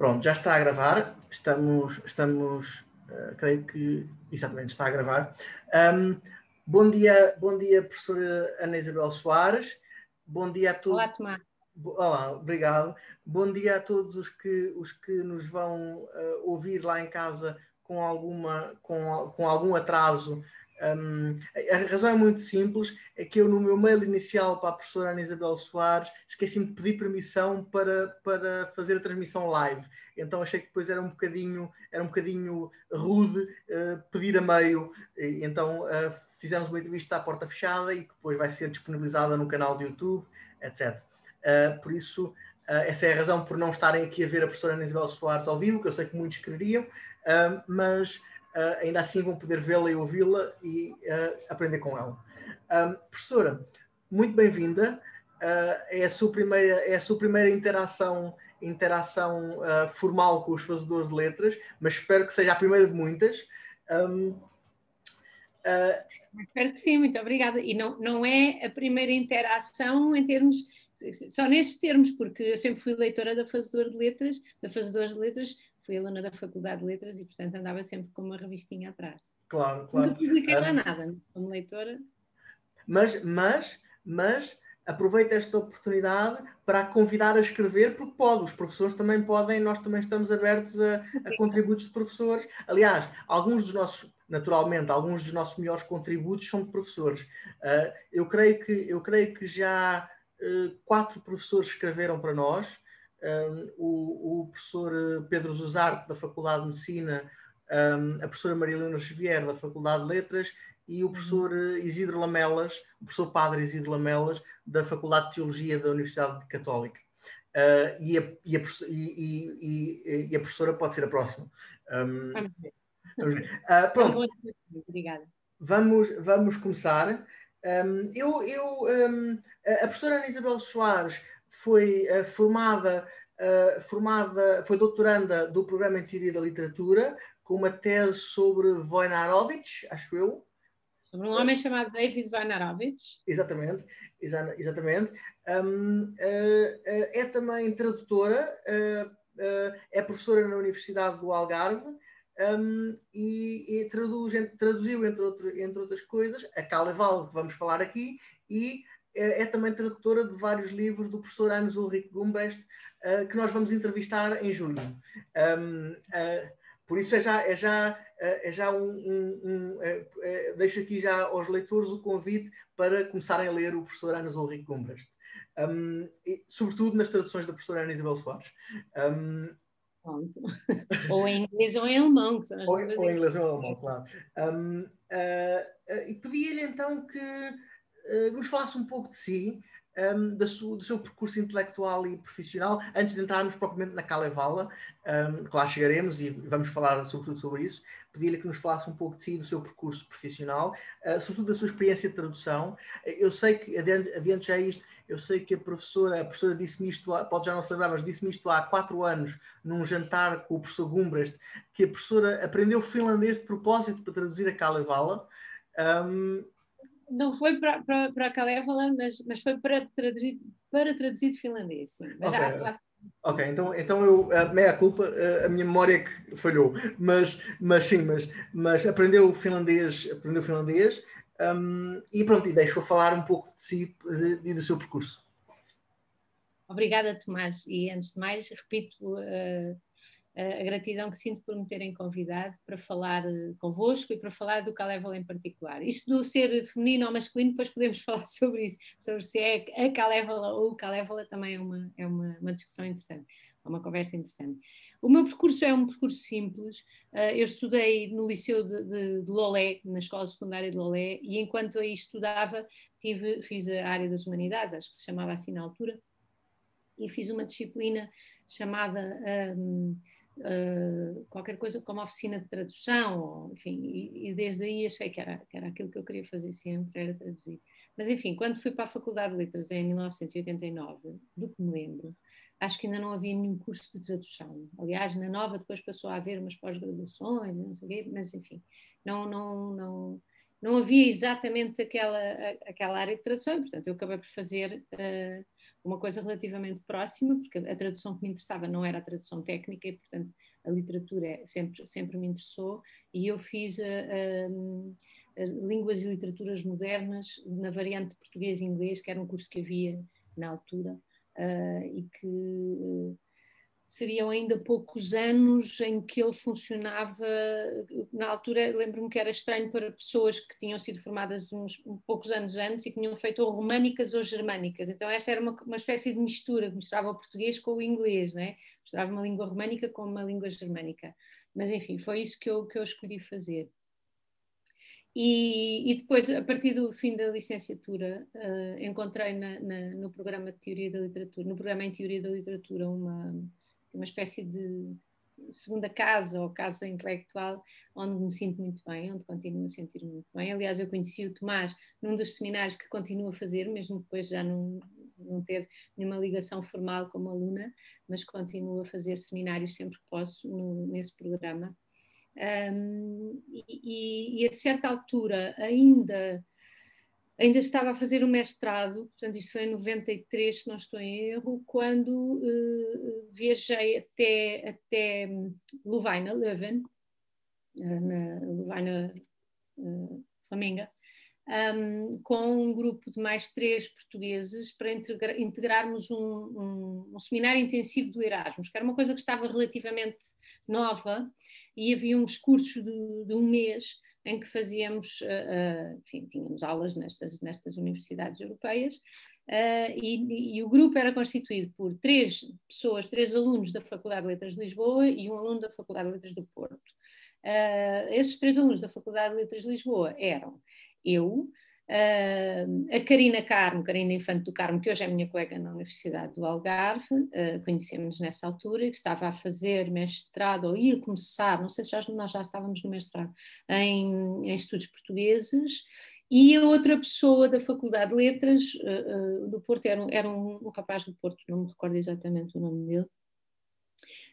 Pronto, já está a gravar. Estamos, estamos, uh, creio que exatamente está a gravar. Um, bom dia, bom dia, professora Ana Isabel Soares. Bom dia a todos. Olá, Tomás. Olá, obrigado. Bom dia a todos os que, os que nos vão uh, ouvir lá em casa com, alguma, com, com algum atraso um, a razão é muito simples, é que eu no meu mail inicial para a professora Ana Isabel Soares esqueci-me de pedir permissão para, para fazer a transmissão live. Então achei que depois era um bocadinho, era um bocadinho rude uh, pedir a meio. E, então uh, fizemos uma entrevista à porta fechada e que depois vai ser disponibilizada no canal do YouTube, etc. Uh, eh, por isso, essa é a razão por não estarem aqui a ver a professora Ana Isabel Soares ao vivo, que eu sei que muitos queriam, mas uh, ainda assim vão poder vê-la e ouvi-la e uh, aprender com ela. Um, professora, muito bem-vinda. Uh, é, a sua primeira, é a sua primeira interação, interação formal com os fazedores de letras, mas espero que seja a primeira de muitas. Um, espero que sim, muito obrigada. E não, não é a primeira interação em termos só nestes termos, porque eu sempre fui leitora da Fazedor de Letras, da Fazedores de Letras, fui aluna da Faculdade de Letras e, portanto, andava sempre com uma revistinha atrás. Claro, claro. Nunca publiquei lá nada, como leitora. Mas, mas, mas aproveita esta oportunidade para a convidar a escrever, porque pode, os professores também podem, nós também estamos abertos a, a contributos de professores. Aliás, alguns dos nossos, naturalmente, alguns dos nossos melhores contributos são de professores. Uh, eu, creio que, eu creio que já uh, quatro professores escreveram para nós, um, o, o, professor eh, Pedro Zuzarte, da Faculdade de Medicina, um, a professora Marilena Xavier, da Faculdade de Letras, e o uhum. professor eh, Isidro Lamelas, o professor Padre Isidro Lamelas, da Faculdade de Teologia da Universidade Católica. Uh, e, a, e, a, e, e, a, professora pode ser a próxima. Um, uh, pronto. Obrigada. Vamos, vamos começar. Um, eu, eu, um, a professora Ana Isabel Soares foi uh, formada, uh, formada, foi doutoranda do programa em Teoria da Literatura, com uma tese sobre Wojnarowicz, acho eu. Sobre um homem chamado David Wojnarowicz. Exatamente, exa exatamente. Um, uh, é também tradutora, é professora na Universidade do Algarve, um, e, e traduz, traduziu, entre, outro, entre outras coisas, a Caleval, que vamos falar aqui, e é, é, também tradutora de vários livros do professor Hans Ulrich Gumbrecht, uh, que nós vamos entrevistar em julho. Um, uh, eh, por isso é já, é já, uh, é já um, um, um deixo aqui já aos leitores o convite para começarem a ler o professor Hans Ulrich Gumbrecht. Um, e, sobretudo nas traduções da professora Ana Isabel Soares. Um, ou em inglês ou em alemão. Que ou, ou em inglês ou em alemão, claro. Uh, uh, e pedia-lhe então que uh, nos falasse um pouco de si, um, do seu percurso intelectual e profissional, antes de entrarmos propriamente na Kalevala, um, que lá chegaremos e vamos falar sobretudo sobre isso, pedir-lhe que nos falasse um pouco de si, do seu percurso profissional, uh, sobretudo da sua experiência de tradução. Eu sei que, adiante, adiante já isto, eu sei que a professora, a professora disse-me isto, pode já não se lembrar, mas disse-me isto há quatro anos, num jantar com o professor Gumbrecht, que a professora aprendeu finlandês de propósito para traduzir a Kalevala. Um, não foi para, para, para a Kalevala, mas, mas foi para traduzir, para traduzir de finlandês. Sim. Mas okay. já, já... Ok, então, então eu, meia culpa, a minha memória é que falhou, mas, mas sim, mas, mas aprendeu finlandês, aprendeu finlandês um, e pronto, e deixo falar um pouco de si e do seu percurso. Obrigada, Tomás, e antes de mais, repito uh, a gratidão que sinto por me terem convidado para falar eh, convosco e para falar do Calévola em particular. Isto do ser feminino ou masculino, depois podemos falar sobre isso, sobre se é a Calévola ou o Calévola, também é uma, é uma, uma discussão interessante, é uma conversa interessante. O meu percurso é um percurso simples. Eh, eu estudei no Liceu de, de, de Lolé, na Escola Secundária de Lolé, e enquanto aí estudava, tive, fiz a área das humanidades, acho que se chamava assim na altura, e fiz uma disciplina chamada. Um, uh, qualquer coisa como oficina de tradução, ou, enfim, e, e, desde aí achei que era, que era aquilo que eu queria fazer sempre, era traduzir. Mas enfim, quando fui para a Faculdade de Letras em 1989, do que me lembro, acho que ainda não havia nenhum curso de tradução. Aliás, na Nova depois passou a haver umas pós-graduações, não sei quê, mas enfim, não, não, não, não havia exatamente aquela, aquela área de tradução, e portanto eu acabei por fazer uh, uma coisa relativamente próxima, porque a tradução que me interessava não era a tradução técnica e, portanto, a literatura é, sempre, sempre me interessou. E eu fiz línguas e literaturas modernas na variante português e inglês, que era um curso que havia na altura uh, e que seriam ainda poucos anos em que ele funcionava. Na altura, lembro-me que era estranho para pessoas que tinham sido formadas uns, poucos anos antes e que tinham feito ou românicas ou germânicas. Então, esta era uma, uma espécie de mistura, que misturava o português com o inglês, não é? misturava uma língua românica com uma língua germânica. Mas, enfim, foi isso que eu, que eu escolhi fazer. E, e, depois, a partir do fim da licenciatura, uh, encontrei na, na, no programa de Teoria da Literatura, no programa em Teoria da Literatura, uma, uma espécie de segunda casa ou casa intelectual, onde me sinto muito bem, onde continuo a sentir-me muito bem. Aliás, eu conheci o Tomás num dos seminários que continuo a fazer, mesmo depois já não, não ter nenhuma ligação formal como aluna, mas continuo a fazer seminários sempre que posso no, nesse programa. Um, e, e, a certa altura ainda ainda estava a fazer o mestrado, portanto, isso foi em 93, se não estou em erro, quando uh, viajei até, até Louvaina, Leuven, uh, na Louvaina, uh, Flamenga, um, com um grupo de mais três portugueses para integra integrarmos um, um, um, seminário intensivo do Erasmus, que era uma coisa que estava relativamente nova e havia uns cursos de, de um mês em que fazíamos, uh, enfim, tínhamos aulas nestas, nestas universidades europeias uh, e, e, o grupo era constituído por três pessoas, três alunos da Faculdade de Letras de Lisboa e um aluno da Faculdade de Letras do Porto. Uh, esses três alunos da Faculdade de Letras de Lisboa eram eu, a Karina Carmo, Karina Infante do Carmo, que hoje é minha colega na Universidade do Algarve, uh, conhecemos nessa altura, que estava a fazer mestrado, ou ia começar, não sei se já, nós já estávamos no mestrado, em, em estudos portugueses, e a outra pessoa da Faculdade de Letras uh, do Porto, era, um, era um, um rapaz do Porto, não me recordo exatamente o nome dele,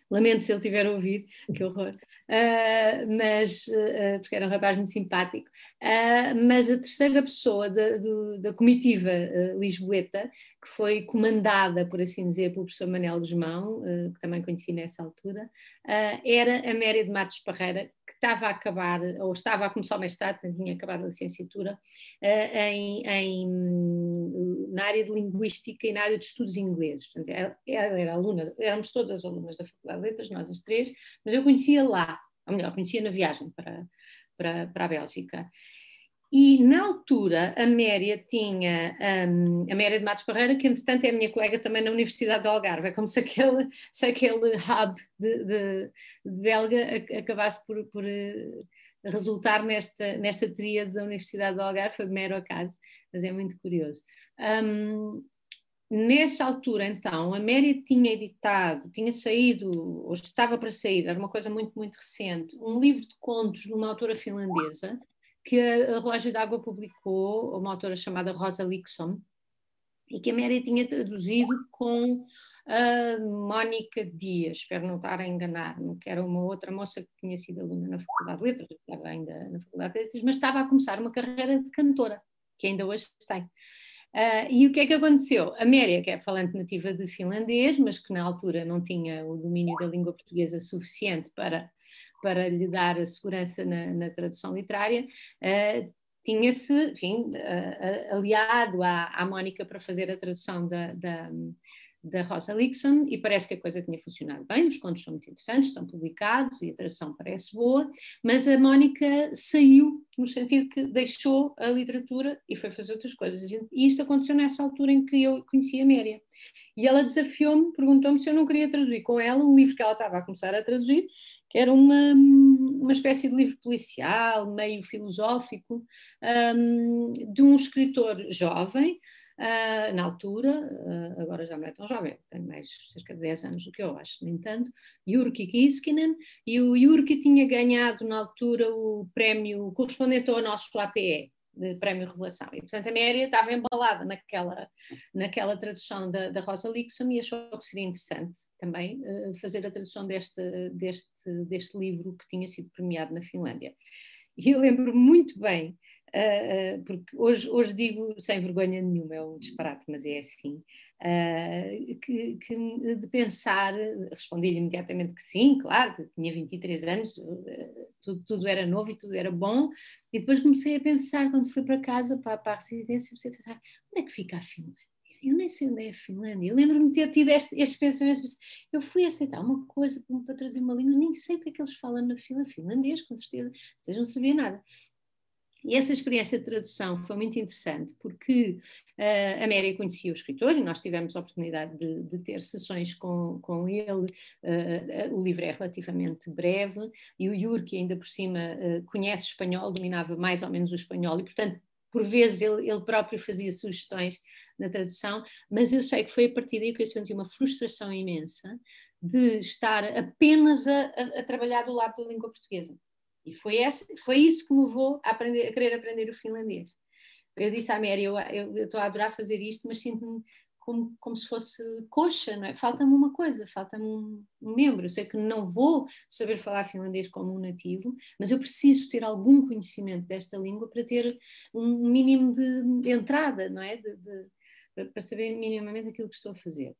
Lamento se ele tiver ouvido, que horror. Uh, mas, uh, porque era um rapaz muito simpático. Uh, mas a terceira pessoa da, do, da comitiva lisboeta, que foi comandada, por assim dizer, pelo professor Manel Guzmão, que também conheci nessa altura, era a Méria de Matos Parreira, que estava a acabar, ou estava a começar o mestrado, tinha acabado a licenciatura, em, em, na área de Linguística e na área de Estudos Ingleses. Portanto, era, era aluna, éramos todas alunas da Faculdade de Letras, nós as três, mas eu conhecia lá, ou melhor, conhecia na viagem para, para, para a Bélgica. E na altura a Méria tinha, um, a Méria de Matos Barreira, que entretanto é minha colega também na Universidade do Algarve, é como se aquele, se aquele hub de, de, de belga acabasse por, por uh, resultar nesta, nesta tria da Universidade do Algarve, foi mero acaso, mas é muito curioso. Um, Nessa altura, então, a Mary tinha editado, tinha saído, ou estava para sair, era uma coisa muito, muito recente, um livro de contos de uma autora finlandesa, que a Relógio d'Água publicou, uma autora chamada Rosa Liksom, e que a Mary tinha traduzido com a Mónica Dias, espero não estar a enganar-me, que era uma outra moça que tinha sido aluna na Faculdade de Letras, estava ainda na Faculdade de Letras, mas estava a começar uma carreira de cantora, que ainda hoje tem. Uh, e o que é que aconteceu? A Méria, que é falante nativa de finlandês, mas que na altura não tinha o domínio da língua portuguesa suficiente para, para lhe dar a segurança na, na tradução literária, uh, tinha-se, enfim, uh, aliado à, à Mónica para fazer a tradução da, da da Rosa Lixon e parece que a coisa tinha funcionado bem, os contos são muito interessantes, estão publicados e a tradução parece boa, mas a Mónica saiu no sentido que deixou a literatura e foi fazer outras coisas. E isto aconteceu nessa altura em que eu conheci a Méria. E ela desafiou-me, perguntou-me se eu não queria traduzir com ela um livro que ela estava a começar a traduzir, que era uma, uma espécie de livro policial, meio filosófico, um, de um escritor jovem, uh, na altura, uh, agora já não é tão jovem, tem mais cerca de 10 anos do que eu acho, no entanto, Jurki Kiskinen, e o Jurki tinha ganhado na altura o prémio correspondente ao nosso APE, de Prémio Revelação. E, portanto, a Méria estava embalada naquela, naquela tradução da, da Rosa Lixon e achou que seria interessante também uh, fazer a tradução deste, deste, deste livro que tinha sido premiado na Finlândia. E eu lembro muito bem uh, porque hoje, hoje digo sem vergonha nenhuma, é um disparate, mas é assim, uh, que, que, de pensar, respondi-lhe imediatamente que sim, claro, que tinha 23 anos, tudo, tudo, era novo e tudo era bom, e depois comecei a pensar, quando fui para casa, para, para a residência, comecei a pensar, onde é que fica a Finlândia? eu nem sei onde é a Finlândia. Eu lembro-me de ter tido este, estes pensamentos. Eu fui aceitar uma coisa para trazer uma língua, nem sei o que é que eles falam na fila, finlandês, com certeza, vocês não sabiam nada. E essa experiência de tradução foi muito interessante, porque uh, a Mary conhecia o escritor e nós tivemos a oportunidade de, de ter sessões com, com ele. Uh, o livro é relativamente breve e o Yuri, ainda por cima, uh, conhece espanhol, dominava mais ou menos o espanhol e, portanto, por vezes ele, ele, próprio fazia sugestões na tradução, mas eu sei que foi a partir daí que eu senti uma frustração imensa de estar apenas a, a, a trabalhar do lado da língua portuguesa. E foi, esse, foi isso que me levou a, aprender, a querer aprender o finlandês. Eu disse à Mary, eu estou a adorar fazer isto, mas sinto-me como, como se fosse coxa, não é? Falta-me uma coisa, falta-me um, um, membro. Eu sei que não vou saber falar finlandês como um nativo, mas eu preciso ter algum conhecimento desta língua para ter um mínimo de entrada, não é? De, de, para saber minimamente aquilo que estou a fazer.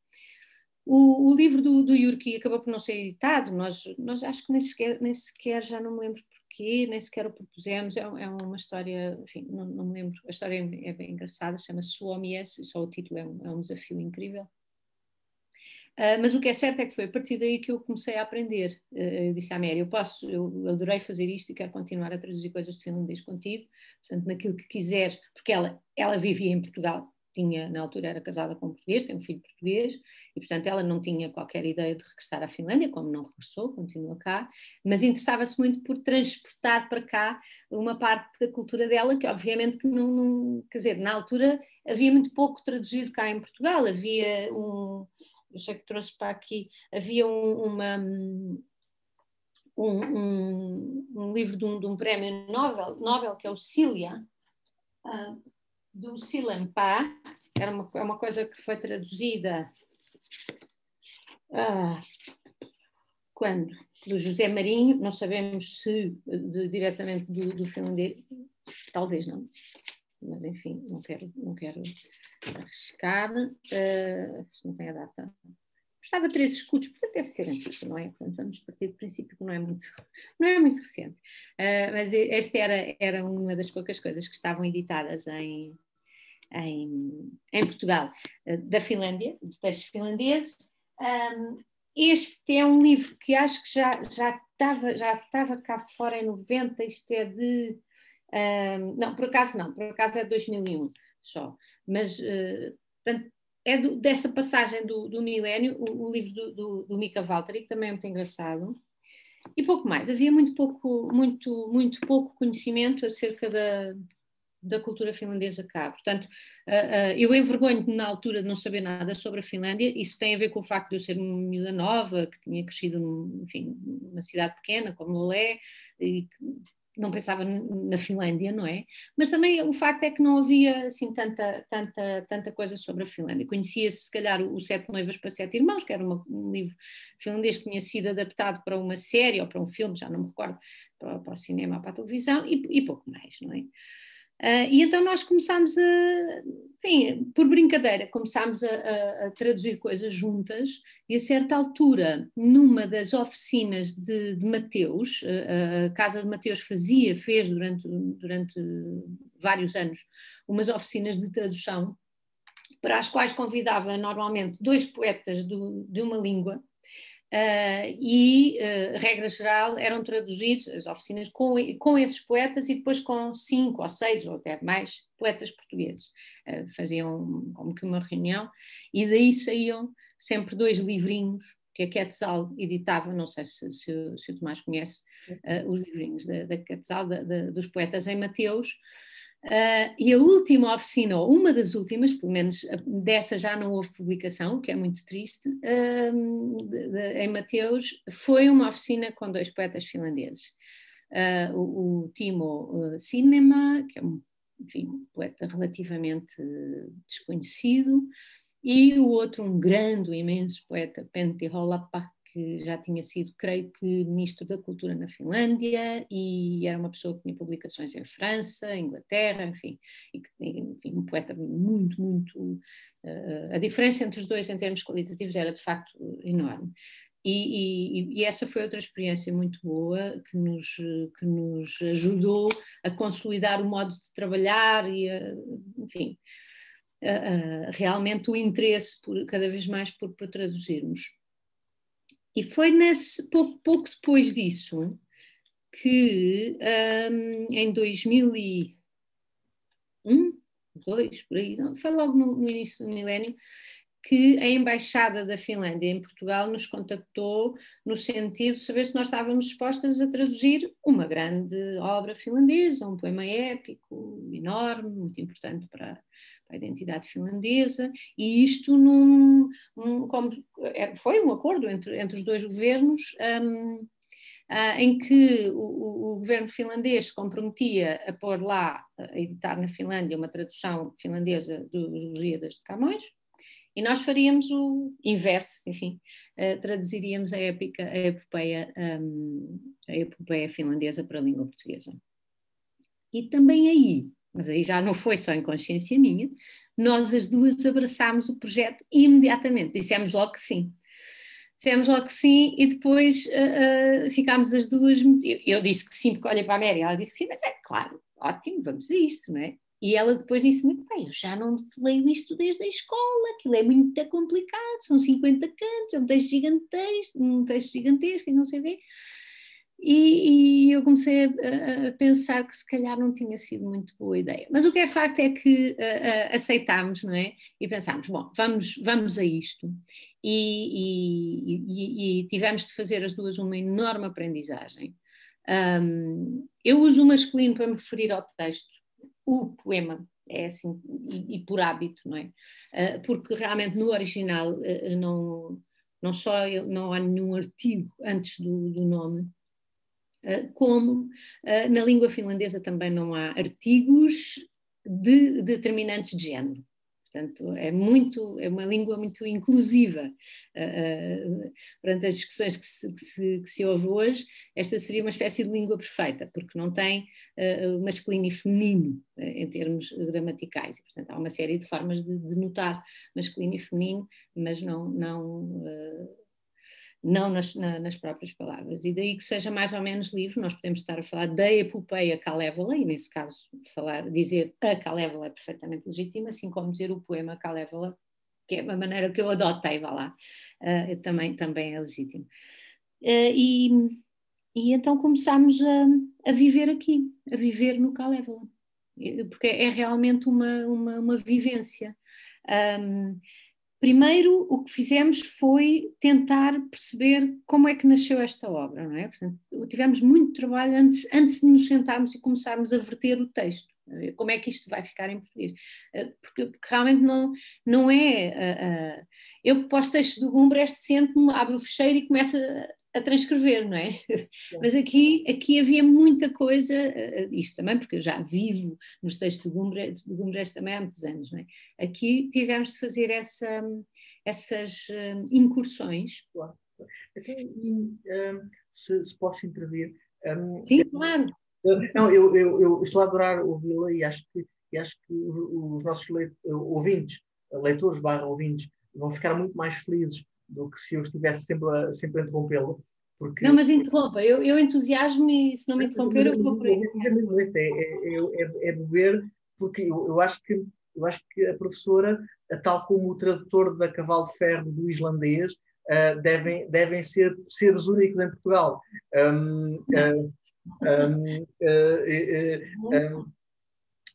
O, o livro do, do Yurki acabou por não ser editado, nós, nós acho que nem sequer, nem sequer já não me lembro nem sequer o propusemos, é, é uma história, enfim, não, não, me lembro, a história é, é bem engraçada, chama-se Suomies, só o título é um, é um desafio incrível. Uh, mas o que é certo é que foi a partir daí que eu comecei a aprender. Uh, eu disse à Mary, eu posso, eu adorei fazer isto e quero continuar a traduzir coisas de finlandês contigo, portanto, naquilo que quiser, porque ela, ela vivia em Portugal, tinha, na altura era casada com um português, tem um filho português, e portanto ela não tinha qualquer ideia de regressar à Finlândia, como não regressou, continua cá, mas interessava-se muito por transportar para cá uma parte da cultura dela, que obviamente que não, não, quer dizer, na altura havia muito pouco traduzido cá em Portugal, havia um, eu sei que trouxe para aqui, havia um, uma... Um, um, um, livro de um, de um prémio Nobel, Nobel, que é o Cilia, uh, do Silampá, era uma, é uma coisa que foi traduzida ah, quando? Do José Marinho, não sabemos se de, diretamente do, do finlandês, talvez não, mas enfim, não quero, não quero arriscar, uh, não tem a data. Estava três escudos, portanto deve ser antigo, não é? Portanto, vamos partir do princípio que não é muito, não é muito recente. Uh, mas esta era, era uma das poucas coisas que estavam editadas em, em, em Portugal, eh, da Finlândia, de textos finlandeses. Um, este é um livro que acho que já, já, estava, já estava cá fora em 90, isto é de. Um, não, por acaso não, por acaso é de 2001 só. Mas, uh, é do, desta passagem do, do milénio, o, o livro do, do, do Mika Valtteri, que também é muito engraçado. E pouco mais, havia muito pouco, muito, muito pouco conhecimento acerca da, da cultura finlandesa cá. Portanto, uh, uh, eu envergonho-me na altura de não saber nada sobre a Finlândia, isso tem a ver com o facto de eu ser uma miúda nova, que tinha crescido, num, enfim, numa cidade pequena, como Lolé, e não pensava na Finlândia, não é? Mas também o facto é que não havia assim tanta, tanta, tanta coisa sobre a Finlândia. Conhecia-se, se calhar, o Sete Noivas para Sete Irmãos, que era uma, um livro finlandês que tinha sido adaptado para uma série ou para um filme, já não me recordo, para, para o cinema ou para a televisão, e, e pouco mais, não é? Uh, e então nós começámos a, enfim, por brincadeira, começámos a, a, a, traduzir coisas juntas e a certa altura, numa das oficinas de, de Mateus, a, Casa de Mateus fazia, fez durante, durante vários anos, umas oficinas de tradução para as quais convidava normalmente dois poetas do, de uma língua Uh, e, uh, regra geral, eram traduzidos as oficinas com, com esses poetas e depois com cinco ou seis ou até mais poetas portugueses. Uh, faziam como que uma reunião e daí saíam sempre dois livrinhos que a Quetzal editava, não sei se, se, se o Tomás conhece os livrinhos da, da Quetzal, da, da, dos poetas em Mateus, Uh, e a última oficina, ou uma das últimas, pelo menos dessa já não houve publicação, o que é muito triste, uh, de, de, em Mateus, foi uma oficina com dois poetas finlandeses. Uh, o, o, Timo Cinema, que é um enfim, poeta relativamente desconhecido, e o outro, um grande, imenso poeta, Pentti Hollappa, que já tinha sido, creio que, Ministro da Cultura na Finlândia e era uma pessoa que tinha publicações em França, Inglaterra, enfim, e que, enfim um poeta muito, muito. Uh, a diferença entre os dois em termos qualitativos era de facto enorme. E, e, e, essa foi outra experiência muito boa que nos, que nos ajudou a consolidar o modo de trabalhar e, a, enfim, realmente o interesse por, cada vez mais por, por traduzirmos. E foi nesse, pouco, pouco depois disso que um, em 2001, dois, por aí, não, foi logo no, no início do milénio, que a Embaixada da Finlândia em Portugal nos contactou no sentido de saber se nós estávamos dispostas a traduzir uma grande obra finlandesa, um poema épico enorme, muito importante para, a identidade finlandesa, e isto num, um, como, é, foi um acordo entre, entre os dois governos. Um, Uh, em que o, o, governo finlandês se comprometia a pôr lá, a editar na Finlândia, uma tradução finlandesa dos Lusíadas de Camões, e nós faríamos o inverso, enfim, uh, traduziríamos a épica, a epopeia, um, a epopeia finlandesa para a língua portuguesa. E também aí, mas aí já não foi só em consciência minha, nós as duas abraçámos o projeto imediatamente, dissemos logo que sim. Dissemos logo que sim e depois uh, uh, ficámos as duas. Eu, eu, disse que sim, porque olhei para a Mary, ela disse que sim, mas é claro, ótimo, vamos a isto, não é? E ela depois disse muito bem, eu já não leio isto desde a escola, aquilo é muito complicado, são 50 cantos, é um texto gigantesco, um texto gigantesco e não sei quê. E, e, eu comecei a, a, pensar que se calhar não tinha sido muito boa ideia. Mas o que é facto é que uh, aceitámos, não é? E pensámos, bom, vamos, vamos a isto. E, e, e, tivemos de fazer as duas uma enorme aprendizagem. Um, eu uso o masculino para me referir ao texto, o poema, é assim, e, e por hábito, não é? Uh, porque realmente no original uh, não, não só não há nenhum artigo antes do, do nome, uh, como na língua finlandesa também não há artigos de determinantes de género. Portanto, é muito, é uma língua muito inclusiva. Uh, uh, perante as discussões que se, que, se, que se ouve hoje, esta seria uma espécie de língua perfeita, porque não tem uh, masculino e feminino em termos gramaticais. E, portanto, há uma série de formas de, de notar masculino e feminino, mas não, não não nas, na, nas, próprias palavras. E daí que seja mais ou menos livre, nós podemos estar a falar da epopeia Calévola, e nesse caso falar, dizer a Calévola é perfeitamente legítimo, assim como dizer o poema Calévola, que é a maneira que eu adotei, vá lá, uh, também, também é legítimo. Uh, e, e então começámos a, a viver aqui, a viver no Calévola, porque é realmente uma, uma, uma vivência. Um, Primeiro, o que fizemos foi tentar perceber como é que nasceu esta obra, não é? Portanto, tivemos muito trabalho antes, antes de nos sentarmos e começarmos a verter o texto. Como é que isto vai ficar em português? Eh, porque, porque realmente não, não é. Uh, uh, eu, os textos do Gumbrecht, sento-me, abro o fecheiro e começo a, a transcrever, não é? Mas aqui, aqui havia muita coisa, uh, isto também, porque eu já vivo nos textos do Gumbrecht, também há muitos anos, não é? Aqui tivemos de fazer essa, essas incursões. Claro. Então, e, um, se, se posso intervir. Um, Sim, claro. Não, eu, eu, eu, estou a adorar ouvi-la e acho que, e acho que os, os nossos ouvintes, leitores barra ouvintes, vão ficar muito mais felizes do que se eu estivesse sempre a, sempre a interrompê-lo. Porque... Não, mas interrompa, eu, eu entusiasmo e se não me interromper eu vou por aí. É, é, é, é beber, porque eu, eu, acho que, eu acho que a professora, tal como o tradutor da Cavalo de Ferro do islandês, uh, devem, devem ser seres únicos em Portugal. Um, uh, um, uh, um,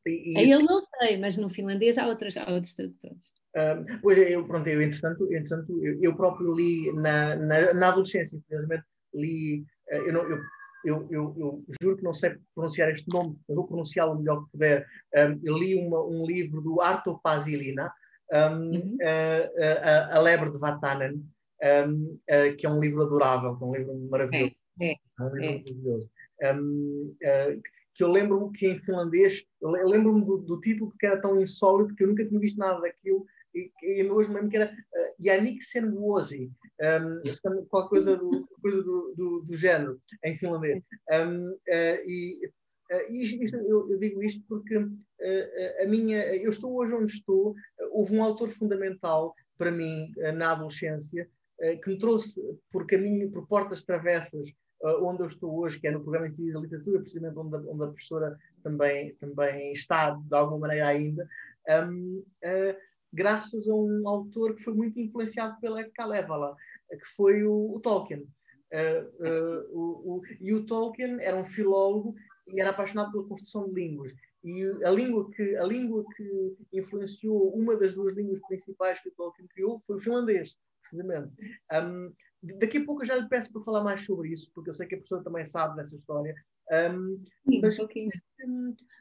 e, e... Eu não sei, mas no finlandês há, outras, há outros tradutores. Um, pois eu, pronto, eu entretanto, entretanto eu, eu próprio li na, na, na adolescência, infelizmente, li, uh, eu, não, eu, eu, eu, eu, juro que não sei pronunciar este nome, vou pronunciá-lo o melhor que puder. Um, eu li uma, um livro do Arto Pasilina, um, uhum. uh, a, a, Lebre de Vatanen, um, uh, que é um livro adorável, é um livro maravilhoso. É, é, é um livro é. maravilhoso. Um, uh, que eu lembro-me que em finlandês, eu lembro-me do, do, título porque era tão insólito que eu nunca tinha visto nada daquilo e, hoje me lembro que era uh, Yannick Senwozi, um, qualquer coisa do, coisa do, do, do género, em finlandês. Um, uh, e uh, isto, eu, eu, digo isto porque a minha, eu estou hoje onde estou, houve um autor fundamental para mim na adolescência, que me trouxe por caminho, por portas travessas, onde eu estou hoje, que é no programa de literatura, precisamente onde a, onde a professora também, também está, de alguma maneira ainda, um, uh, graças a um autor que foi muito influenciado pela Kalevala, que foi o, o Tolkien. Uh, uh, o, o, e o Tolkien era um filólogo e era apaixonado pela construção de línguas. E a língua que, a língua que influenciou uma das duas línguas principais que o Tolkien criou foi o finlandês, precisamente. Um, daqui a pouco eu já lhe peço para falar mais sobre isso, porque eu sei que a pessoa também sabe dessa história. Um, Sim, mas um que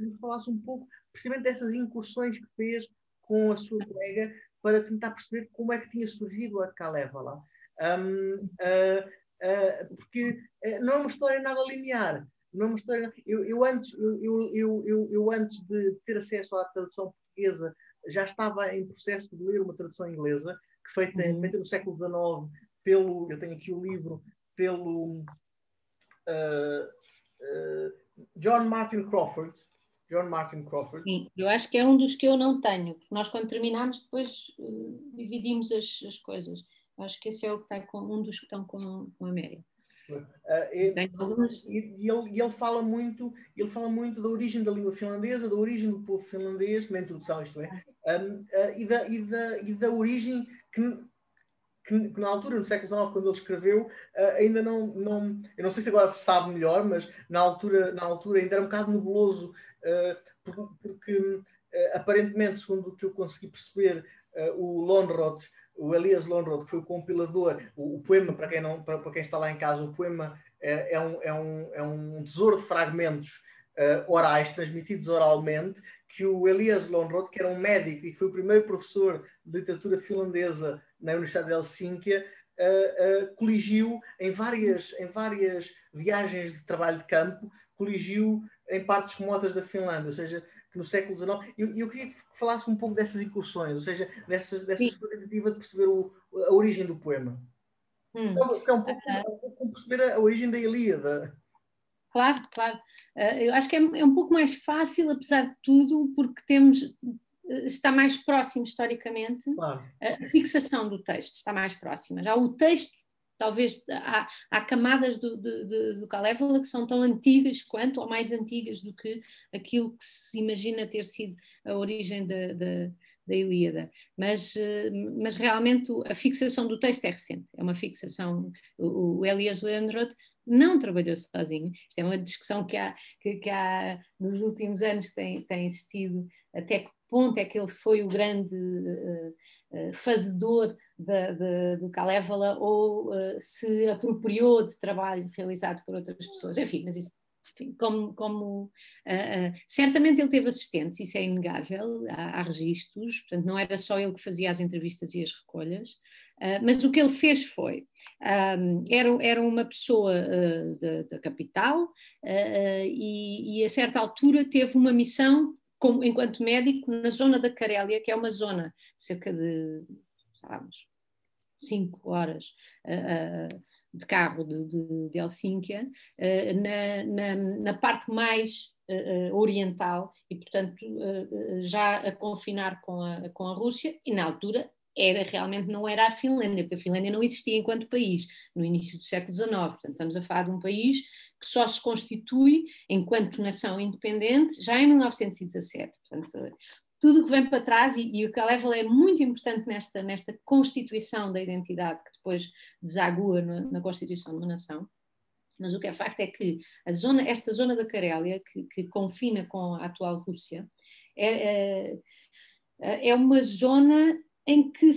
me falasse um pouco, precisamente dessas incursões que fez com a sua colega para tentar perceber como é que tinha surgido a Kalevala. Um, uh, uh, porque uh, não é uma história nada linear. Não é uma história, eu, eu antes, eu, eu, eu, antes de ter acesso à tradução portuguesa já estava em processo de ler uma tradução inglesa, que feita, uhum. feita no século XIX pelo, eu tenho aqui o livro, pelo John Martin Crawford, John Martin Crawford. Sim, eu acho que é um dos que eu não tenho, porque nós quando terminamos depois uh, dividimos as, as coisas. Eu acho que esse é o que está com, um dos que estão com, com a Mary. Uh, e, e, ele, ele fala muito ele fala muito da origem da língua finlandesa da origem do povo finlandês na introdução isto é um, uh, e, da, e, da, e da origem que, que, que, na altura, no século XIX, quando ele escreveu, uh, ainda não, não. Eu não sei se agora se sabe melhor, mas na altura, na altura ainda era um bocado nebuloso eh, porque eh, aparentemente, segundo o que eu consegui perceber, eh, o Lonrod, o Elias Lonrod, que foi o compilador, o, poema, para quem, não, para, quem está lá em casa, o poema é, um, é, um, é um tesouro de fragmentos orais, transmitidos oralmente, que o Elias Lonrod, que era um médico e que foi o primeiro professor de literatura finlandesa na Universidade de Helsínquia, uh, uh, coligiu em várias, em várias viagens de trabalho de campo, coligiu em partes remotas da Finlândia, ou seja, que no século XIX. E eu, eu, queria que falasse um pouco dessas incursões, ou seja, dessas, dessa tentativa de perceber o, a origem do poema. Hum. É, é, um pouco, é um pouco perceber a, origem da Ilíada. Claro, claro. Uh, eu acho que é, é, um pouco mais fácil, apesar de tudo, porque temos eh, está mais próximo historicamente claro. a fixação do texto está mais próxima. Já o texto talvez há, há camadas do, do, do Calévola que são tão antigas quanto, ou mais antigas do que aquilo que se imagina ter sido a origem da, da, da Ilíada. Mas, eh, mas realmente a fixação do texto é recente, é uma fixação. O, o Elias Leandrot não trabalhou sozinho. Isto é uma discussão que há, que, que há nos últimos anos tem, tem existido até que ponto é que ele foi o grande uh, uh, fazedor de, do Calévala ou uh, se apropriou de trabalho realizado por outras pessoas. Enfim, mas isso enfim, como, como certamente ele teve assistentes, isso é inegável, há, há registros, portanto não era só ele que fazia as entrevistas e as recolhas, mas o que ele fez foi, um, era, era uma pessoa da capital e, e a certa altura teve uma missão como, enquanto médico na zona da Carélia, que é uma zona cerca de, sabemos, cinco horas uh, de carro de, de, de Helsínquia, uh, na, na, na, parte mais oriental e, portanto, já a confinar com a, com a Rússia, e na altura era realmente não era a Finlândia, porque a Finlândia não existia enquanto país no início do século XIX. Portanto, estamos a falar de um país que só se constitui enquanto nação independente já em 1917. Portanto, tudo o que vem para trás, e, e o Kalevala é muito importante nesta, nesta constituição da identidade que depois desagua na, na constituição de uma nação. Mas o que é facto é que zona, esta zona da Carélia, que, que confina com a atual Rússia, é, é, é uma zona em que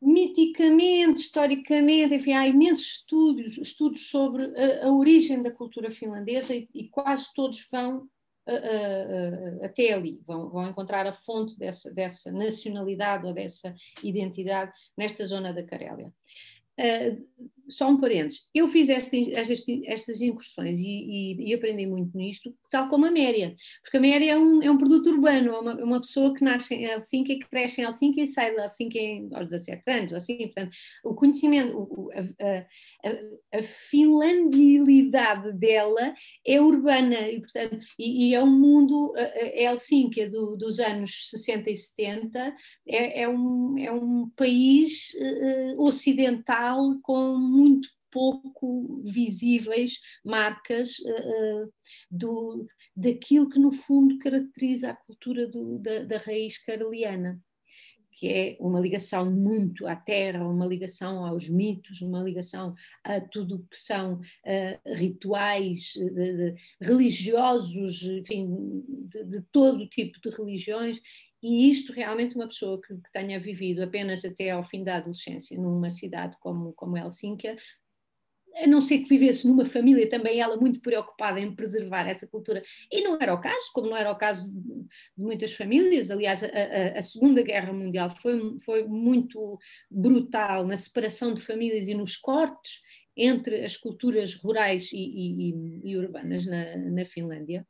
miticamente, historicamente, enfim, há imensos estudos, estudos sobre a, a origem da cultura finlandesa e, e quase todos vão uh, uh, uh, até ali, vão, vão, encontrar a fonte dessa, dessa, nacionalidade ou dessa identidade nesta zona da Carélia. Só um parênteses, eu fiz esta, estas, estas incursões e, e, e, aprendi muito nisto, tal como a Méria, porque a Méria é um, é um produto urbano, é uma, é uma pessoa que nasce em Helsinki, que cresce em Helsinki e sai de Helsinki aos 17 anos, assim, portanto, o conhecimento, o, a, a, a, finlandilidade dela é urbana e, portanto, e, e é um mundo, a Helsinki do, dos anos 60 e 70 é, é, um, é um país uh, ocidental com muito pouco visíveis marcas uh, do, daquilo que no fundo caracteriza a cultura do, da, da raiz caroliana que é uma ligação muito à terra, uma ligação aos mitos, uma ligação a tudo o que são uh, rituais uh, religiosos, enfim, de, de, todo tipo de religiões, e isto realmente uma pessoa que, que, tenha vivido apenas até ao fim da adolescência numa cidade como, como Helsínquia, a não ser que vivesse numa família também ela muito preocupada em preservar essa cultura. E não era o caso, como não era o caso de muitas famílias. Aliás, a, a, a Segunda Guerra Mundial foi, foi muito brutal na separação de famílias e nos cortes entre as culturas rurais e, e, e urbanas na, na Finlândia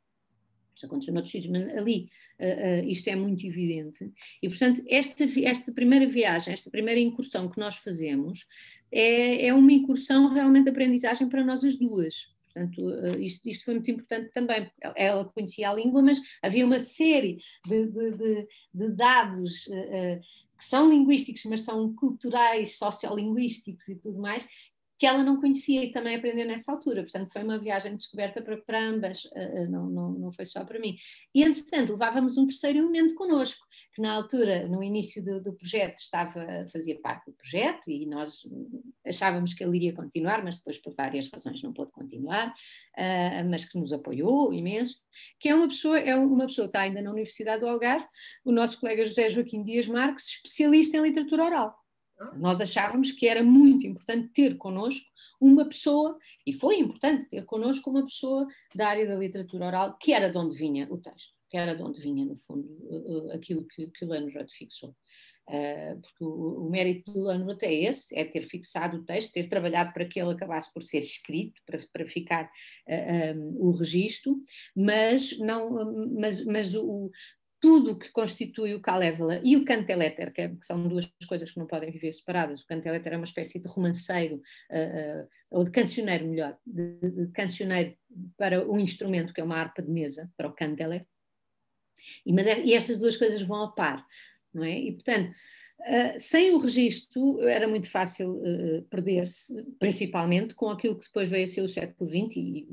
isto aconteceu noutros sítios, mas ali uh, uh, isto é muito evidente. E, portanto, esta, esta primeira viagem, esta primeira incursão que nós fazemos, é, é uma incursão realmente de aprendizagem para nós as duas. Portanto, uh, isto, isto, foi muito importante também. Ela conhecia a língua, mas havia uma série de, de, de, de dados que são linguísticos, mas são culturais, sociolinguísticos e tudo mais, que ela não conhecia e também aprendeu nessa altura. Portanto, foi uma viagem de descoberta para, para ambas, uh, não, não, não foi só para mim. E, entretanto, levávamos um terceiro elemento connosco, que na altura, no início do, do, projeto, estava, fazia parte do projeto e nós achávamos que ele iria continuar, mas depois, por várias razões, não pôde continuar, uh, mas que nos apoiou imenso, que é uma pessoa, é uma pessoa que está ainda na Universidade do Algarve, o nosso colega José Joaquim Dias Marques, especialista em literatura oral. Nós achávamos que era muito importante ter connosco uma pessoa, e foi importante ter connosco uma pessoa da área da literatura oral, que era de onde vinha o texto, que era de onde vinha, no fundo, eh, eh, aquilo que, que o Lanrod fixou. Uh, porque o, o, mérito do Lanrod é esse, é ter fixado o texto, ter trabalhado para que ele acabasse por ser escrito, para, para ficar uh, um, o registro, mas, não, mas, mas o, tudo o que constitui o Kalevala e o Canteletter, que, é, que, são duas coisas que não podem viver separadas. O Canteletter é uma espécie de romanceiro, uh, uh, ou de cancioneiro, melhor, de, de, cancioneiro para um instrumento que é uma harpa de mesa, para o Canteler. E, mas é, e estas duas coisas vão a par, não é? E, portanto, Uh, sem o registro era muito fácil uh, perder-se, principalmente com aquilo que depois veio a ser o século XX e,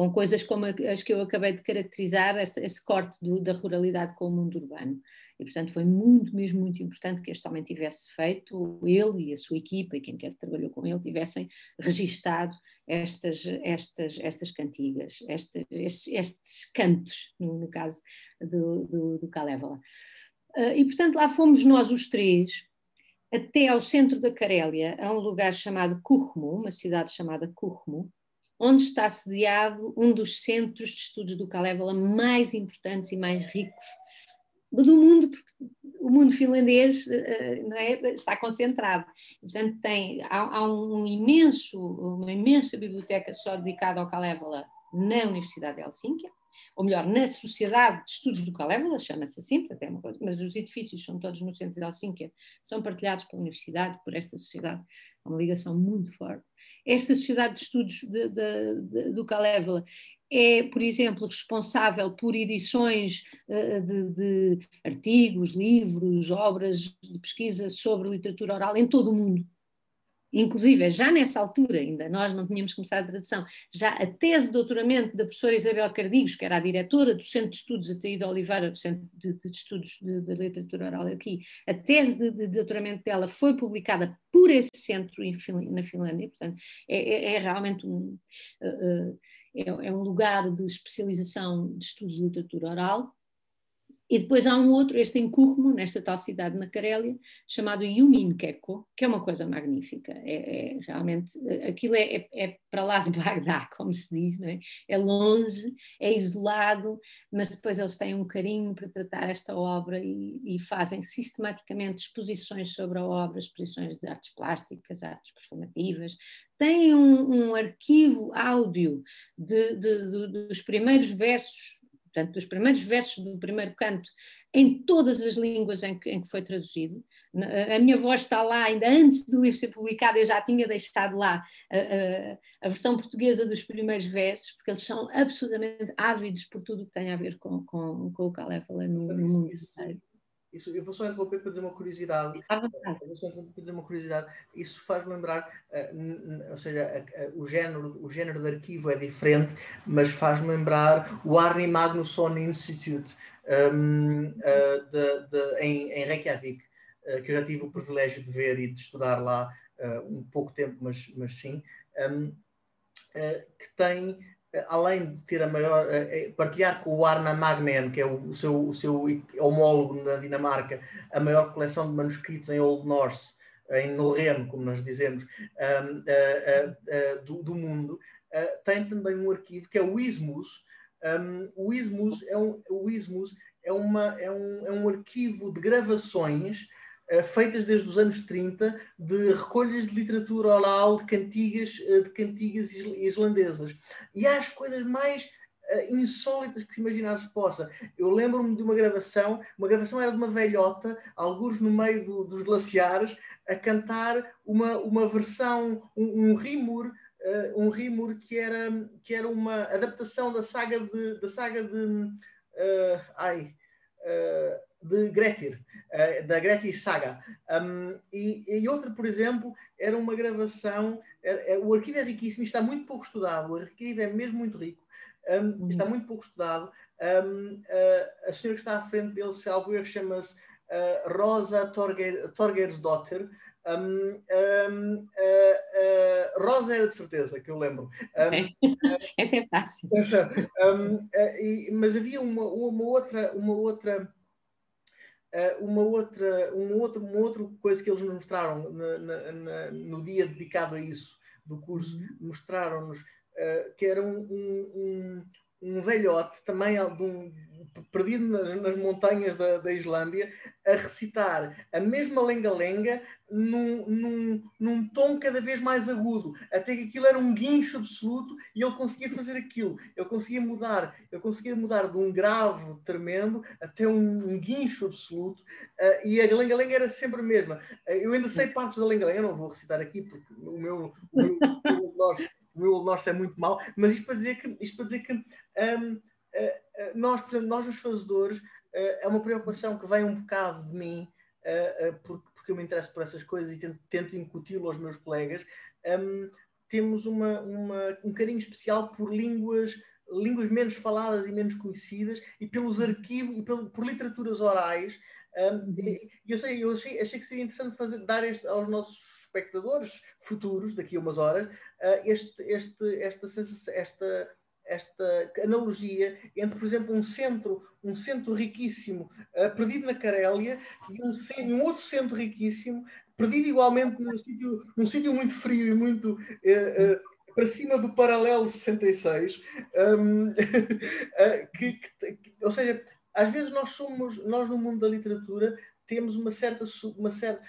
com coisas como as que eu acabei de caracterizar, esse, esse corte do, da ruralidade com o mundo urbano. E, portanto, foi muito, mesmo muito importante que este homem tivesse feito, ele e a sua equipa, e quem quer que trabalhou com ele, tivessem registado estas, estas, estas cantigas, estes, estes, estes cantos, no, no, caso do, do, do Kalevala. Uh, e, portanto, lá fomos nós os três, até ao centro da Carélia, a um lugar chamado Kurmo, uma cidade chamada Kurmo, onde está sediado um dos centros de estudos do Kalevala mais importantes e mais ricos do mundo, porque o mundo finlandês eh, é, está concentrado. Portanto, tem, há, há, um imenso, uma imensa biblioteca só dedicada ao Kalevala na Universidade de Helsínquia, ou melhor, na Sociedade de Estudos do Kalevala, chama-se assim, até uma coisa, mas os edifícios são todos no centro de Helsínquia, são partilhados pela Universidade, por esta sociedade, uma ligação muito forte. Esta Sociedade de Estudos de, de, de, do Kalevala é, por exemplo, responsável por edições uh, de, de, artigos, livros, obras de pesquisa sobre literatura oral em todo o mundo. Inclusive, já nessa altura, ainda nós não tínhamos começado a tradução, já a tese de doutoramento da professora Isabel Cardigos, que era a diretora do Centro de Estudos Ataí de Oliveira, do Centro de, de Estudos de, Literatura Oral aqui, a tese de, de, doutoramento dela foi publicada por esse centro na Finlândia, portanto, é, é, é realmente um, uh, é, é um lugar de especialização de estudos de literatura oral, E depois há um outro, este em Curmo, nesta tal cidade na Carélia, chamado Yuminkeko, que é uma coisa magnífica. É, é realmente, aquilo é, é, é, para lá de Bagdá, como se diz, é? é? longe, é isolado, mas depois eles têm um carinho para tratar esta obra e, e fazem sistematicamente exposições sobre a obra, exposições de artes plásticas, artes performativas. Têm um, um arquivo áudio dos primeiros versos portanto, dos primeiros versos do primeiro canto, em todas as línguas em que, em que, foi traduzido. A minha voz está lá, ainda antes do livro ser publicado, eu já tinha deixado lá a, a, a versão portuguesa dos primeiros versos, porque eles são absolutamente ávidos por tudo o que tem a ver com, com, com o Caléfala no, no mundo inteiro. Isso, eu vou só interromper para dizer uma curiosidade. Ah, eu vou só interromper para dizer uma curiosidade. Isso faz lembrar, uh, ou seja, uh, uh, o, género, o género de arquivo é diferente, mas faz-me lembrar o Arni Magnusson Institute um, de, de, em, em Reykjavik, que eu já tive o privilégio de ver e de estudar lá um pouco tempo, mas, mas sim, um, que tem além de ter a maior, eh, eh, partilhar com o Arna Magnen, que é o, seu, o seu homólogo na Dinamarca, a maior coleção de manuscritos em Old Norse, em norreno, como nós dizemos, do, do, mundo, tem também um arquivo que é o Ismus. O Ismus é um, o Ismus é, uma, é, um, é um arquivo de gravações eh, feitas desde os anos 30 de recolhas de literatura oral de cantigas, eh, de cantigas islandesas. E há as coisas mais uh, insólitas que se imaginar se possa. Eu lembro-me de uma gravação, uma gravação era de uma velhota, alguns no meio do, dos glaciares, a cantar uma, uma versão, um, um rimur, uh, um rimur que era, que era uma adaptação da saga de, da saga de uh, ai, de Grettir, uh, da Grettir Saga. Um, e, e outra, por exemplo, era uma gravação. É, é, o arquivo é riquíssimo, está muito pouco estudado. O arquivo é mesmo muito rico, um, uhum. está muito pouco estudado. Um, uh, eh, a senhora que está à frente dele, salvo erro, chama-se uh, Rosa Torger, Torgersdotter. Um, um, uh, uh, Rosa era de certeza, que eu lembro. Um, Essa é fácil. e, mas havia uma, uma outra, uma outra Uh, uma outra, um outro, uma outra coisa que eles nos mostraram na, na, na, no dia dedicado a isso do curso, uhum. mostraram-nos uh, que era um, um, um, velhote também um, perdido nas, nas montanhas da, da, Islândia a recitar a mesma lenga-lenga num, num, num, tom cada vez mais agudo, até que aquilo era um guincho absoluto e ele conseguia fazer aquilo. Ele conseguia mudar, ele conseguia mudar de um grave tremendo até um, um guincho absoluto uh, e a lenga-lenga era sempre a mesma. Uh, eu ainda sei partes da lenga-lenga, não vou recitar aqui porque o meu, o meu, o nosso, o meu é muito mau, mas isto para dizer que, isto para dizer que um, uh, eh, nós, por exemplo, nós os fazedores, é uma preocupação que vem um bocado de mim, porque porque eu me interesso por essas coisas e tento, tento incuti-lo aos meus colegas, um, temos uma, uma, um carinho especial por línguas línguas menos faladas e menos conhecidas e pelos arquivos e pelo, por literaturas orais. Um, e, eu, sei, eu achei, achei que seria interessante fazer, dar este, aos nossos espectadores futuros, daqui a umas horas, uh, este, este, esta, esta, esta analogia entre, por exemplo, um centro, um centro riquíssimo uh, perdido na Carélia e um, um, outro centro riquíssimo perdido igualmente num sítio, num sítio muito frio e muito uh, para cima do paralelo 66. Um, que, que, que, ou seja, às vezes nós somos, nós no mundo da literatura temos uma certa, uma certa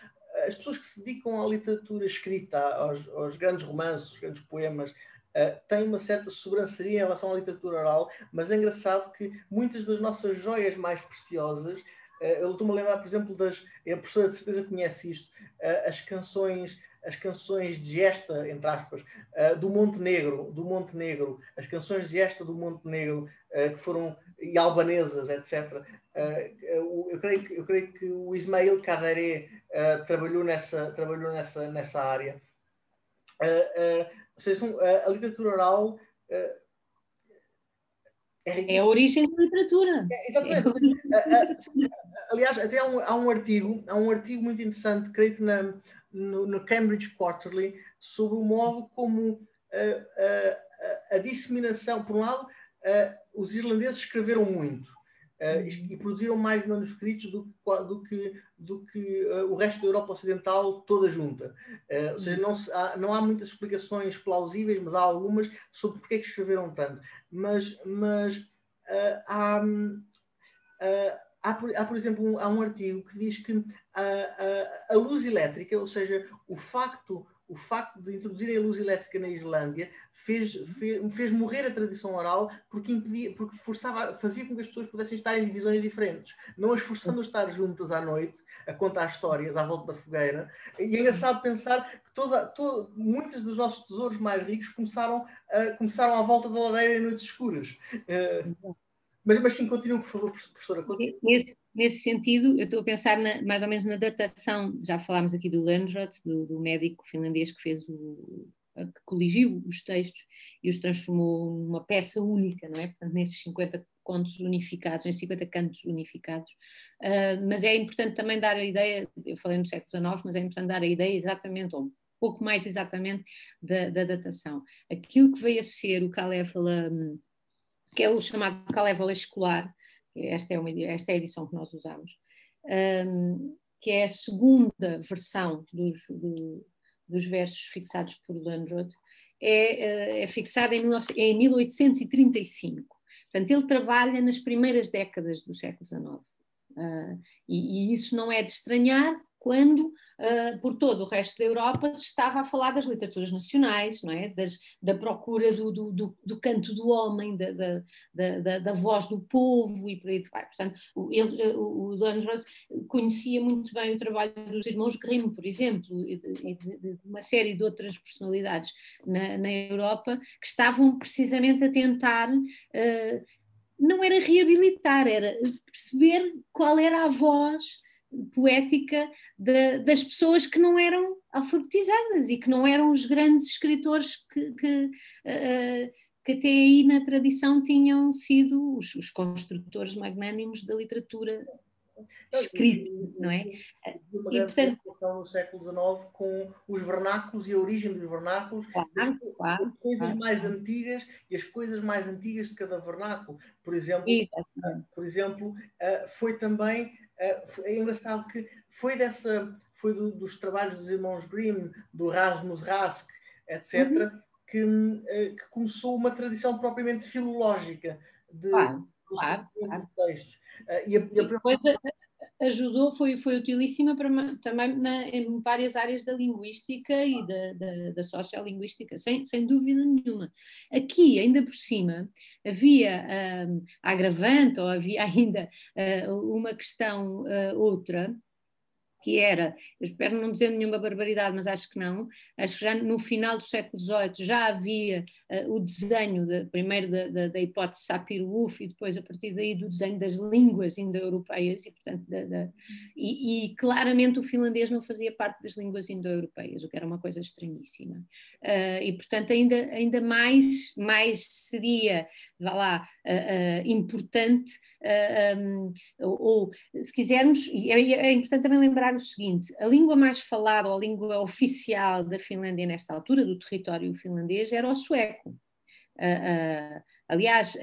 as pessoas que se dedicam à literatura escrita, aos, aos grandes romances, aos grandes poemas, Uh, tem uma certa sobranceria em relação à literatura oral, mas é engraçado que muitas das nossas joias mais preciosas, uh, eu estou-me a lembrar, por exemplo, das. A professora de certeza conhece isto, uh, as canções. As canções de gesta, entre aspas, do Montenegro, do Montenegro, as canções de gesta do Montenegro, que foram e albanesas, etc. eu, creio que, eu creio que o Ismail Kaderé trabalhou nessa, trabalhou nessa, nessa área. Uh, uh, seja, a, literatura oral uh, é, é, a origem da literatura. É, exatamente. É aliás, até há um, há um, artigo, há um artigo muito interessante, creio que na, no, no Cambridge Quarterly, sobre o modo como a, a, a disseminação, por um lado, os irlandeses escreveram muito. Uh, e produziram mais manuscritos do, do que, do que uh, o resto da Europa Ocidental toda junta. Uh, ou seja, não, se, há, não há muitas explicações plausíveis, mas há algumas sobre porque é que escreveram tanto. Mas, mas há, há, por, há, por exemplo, um, há um artigo que diz que a, a, a luz elétrica, ou seja, o facto o facto de introduzirem a luz elétrica na Islândia fez, fez, morrer a tradição oral porque impedia, porque forçava, fazia com que as pessoas pudessem estar em divisões diferentes, não as forçando a estar juntas à noite, a contar histórias à volta da fogueira. E é engraçado pensar que toda, toda, muitos dos nossos tesouros mais ricos começaram, uh, começaram à volta da lareira em noites escuras. Uh, mas, mas sim, continue, por favor, professora. Nesse, nesse, sentido, eu estou a pensar na, mais ou menos na datação, já falámos aqui do Landrot, do, do médico finlandês que fez o, que coligiu os textos e os transformou numa peça única, não é? Portanto, nesses 50 contos unificados, em 50 cantos unificados. Uh, mas é importante também dar a ideia, eu falei no século XIX, mas é importante dar a ideia exatamente, ou um pouco mais exatamente, da, da datação. Aquilo que veio a ser o Kalevala que é o chamado Calévola escolar, esta é, uma, esta é a edição que nós usamos, um, que é a segunda versão dos, do, dos versos fixados por Landrod, é, eh, é fixada em, em 1835. Portanto, ele trabalha nas primeiras décadas do século XIX. Uh, e, e, isso não é de estranhar, quando uh, por todo o resto da Europa se estava a falar das literaturas nacionais, não é? Das, da procura do, do, do, do, canto do homem, da, da, da, da, voz do povo e por aí vai. Portanto, ele, o, o Landrod conhecia muito bem o trabalho dos irmãos Grimm, por exemplo, e de, de, de uma série de outras personalidades na, na, Europa que estavam precisamente a tentar. Uh, não era reabilitar, era perceber qual era a voz poética de, das pessoas que não eram alfabetizadas e que não eram os grandes escritores que, que, uh, que até aí na tradição tinham sido os, os construtores magnânimos da literatura escrita, não é? Uma e, portanto, no século XIX com os vernáculos e a origem dos vernáculos, claro, as, claro, as coisas claro. mais antigas e as coisas mais antigas de cada vernáculo. Por exemplo, por exemplo uh, foi também é, é engraçado que foi dessa, foi do, dos trabalhos dos irmãos Grimm, do Rasmus Rask, etc., uhum. que, eh, que, começou uma tradição propriamente filológica de, claro, claro, claro. textos. Eh, e, a, e a depois ajudou, foi, foi utilíssima para, também na, em várias áreas da linguística e da, da, da sociolinguística, sem, sem dúvida nenhuma. Aqui, ainda por cima, havia um, agravante, ou havia ainda uh, uma questão uh, outra, que era, eu espero não dizer nenhuma barbaridade, mas acho que não, acho que já no final do século XVIII já havia uh, o desenho, de, primeiro da, da, hipótese Sapir-Whorf e depois a partir daí do desenho das línguas indo-europeias e portanto e, e, claramente o finlandês não fazia parte das línguas indo-europeias, o que era uma coisa estranhíssima. Uh, e portanto ainda, ainda mais, mais seria, vá lá, uh, importante um, ou, se quisermos, é, é importante também lembrar o seguinte: a língua mais falada, ou a língua oficial da Finlândia nesta altura, do território finlandês, era o sueco. Aliás,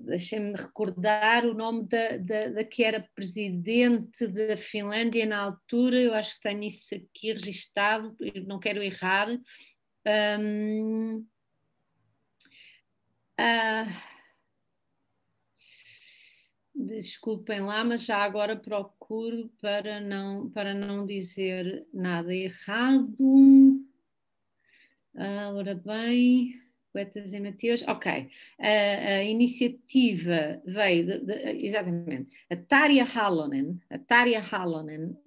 deixem-me recordar o nome da, da, da, que era presidente da Finlândia na altura, eu acho que tenho isso aqui registado, não quero errar. Um, uh, Desculpem lá, mas já agora procuro para não, para não dizer nada errado. Ah, ora bem, Poetas e Mateus, ok. A, a iniciativa veio, de, de, exatamente, a Tarja Halonen, a Tarja Halonen,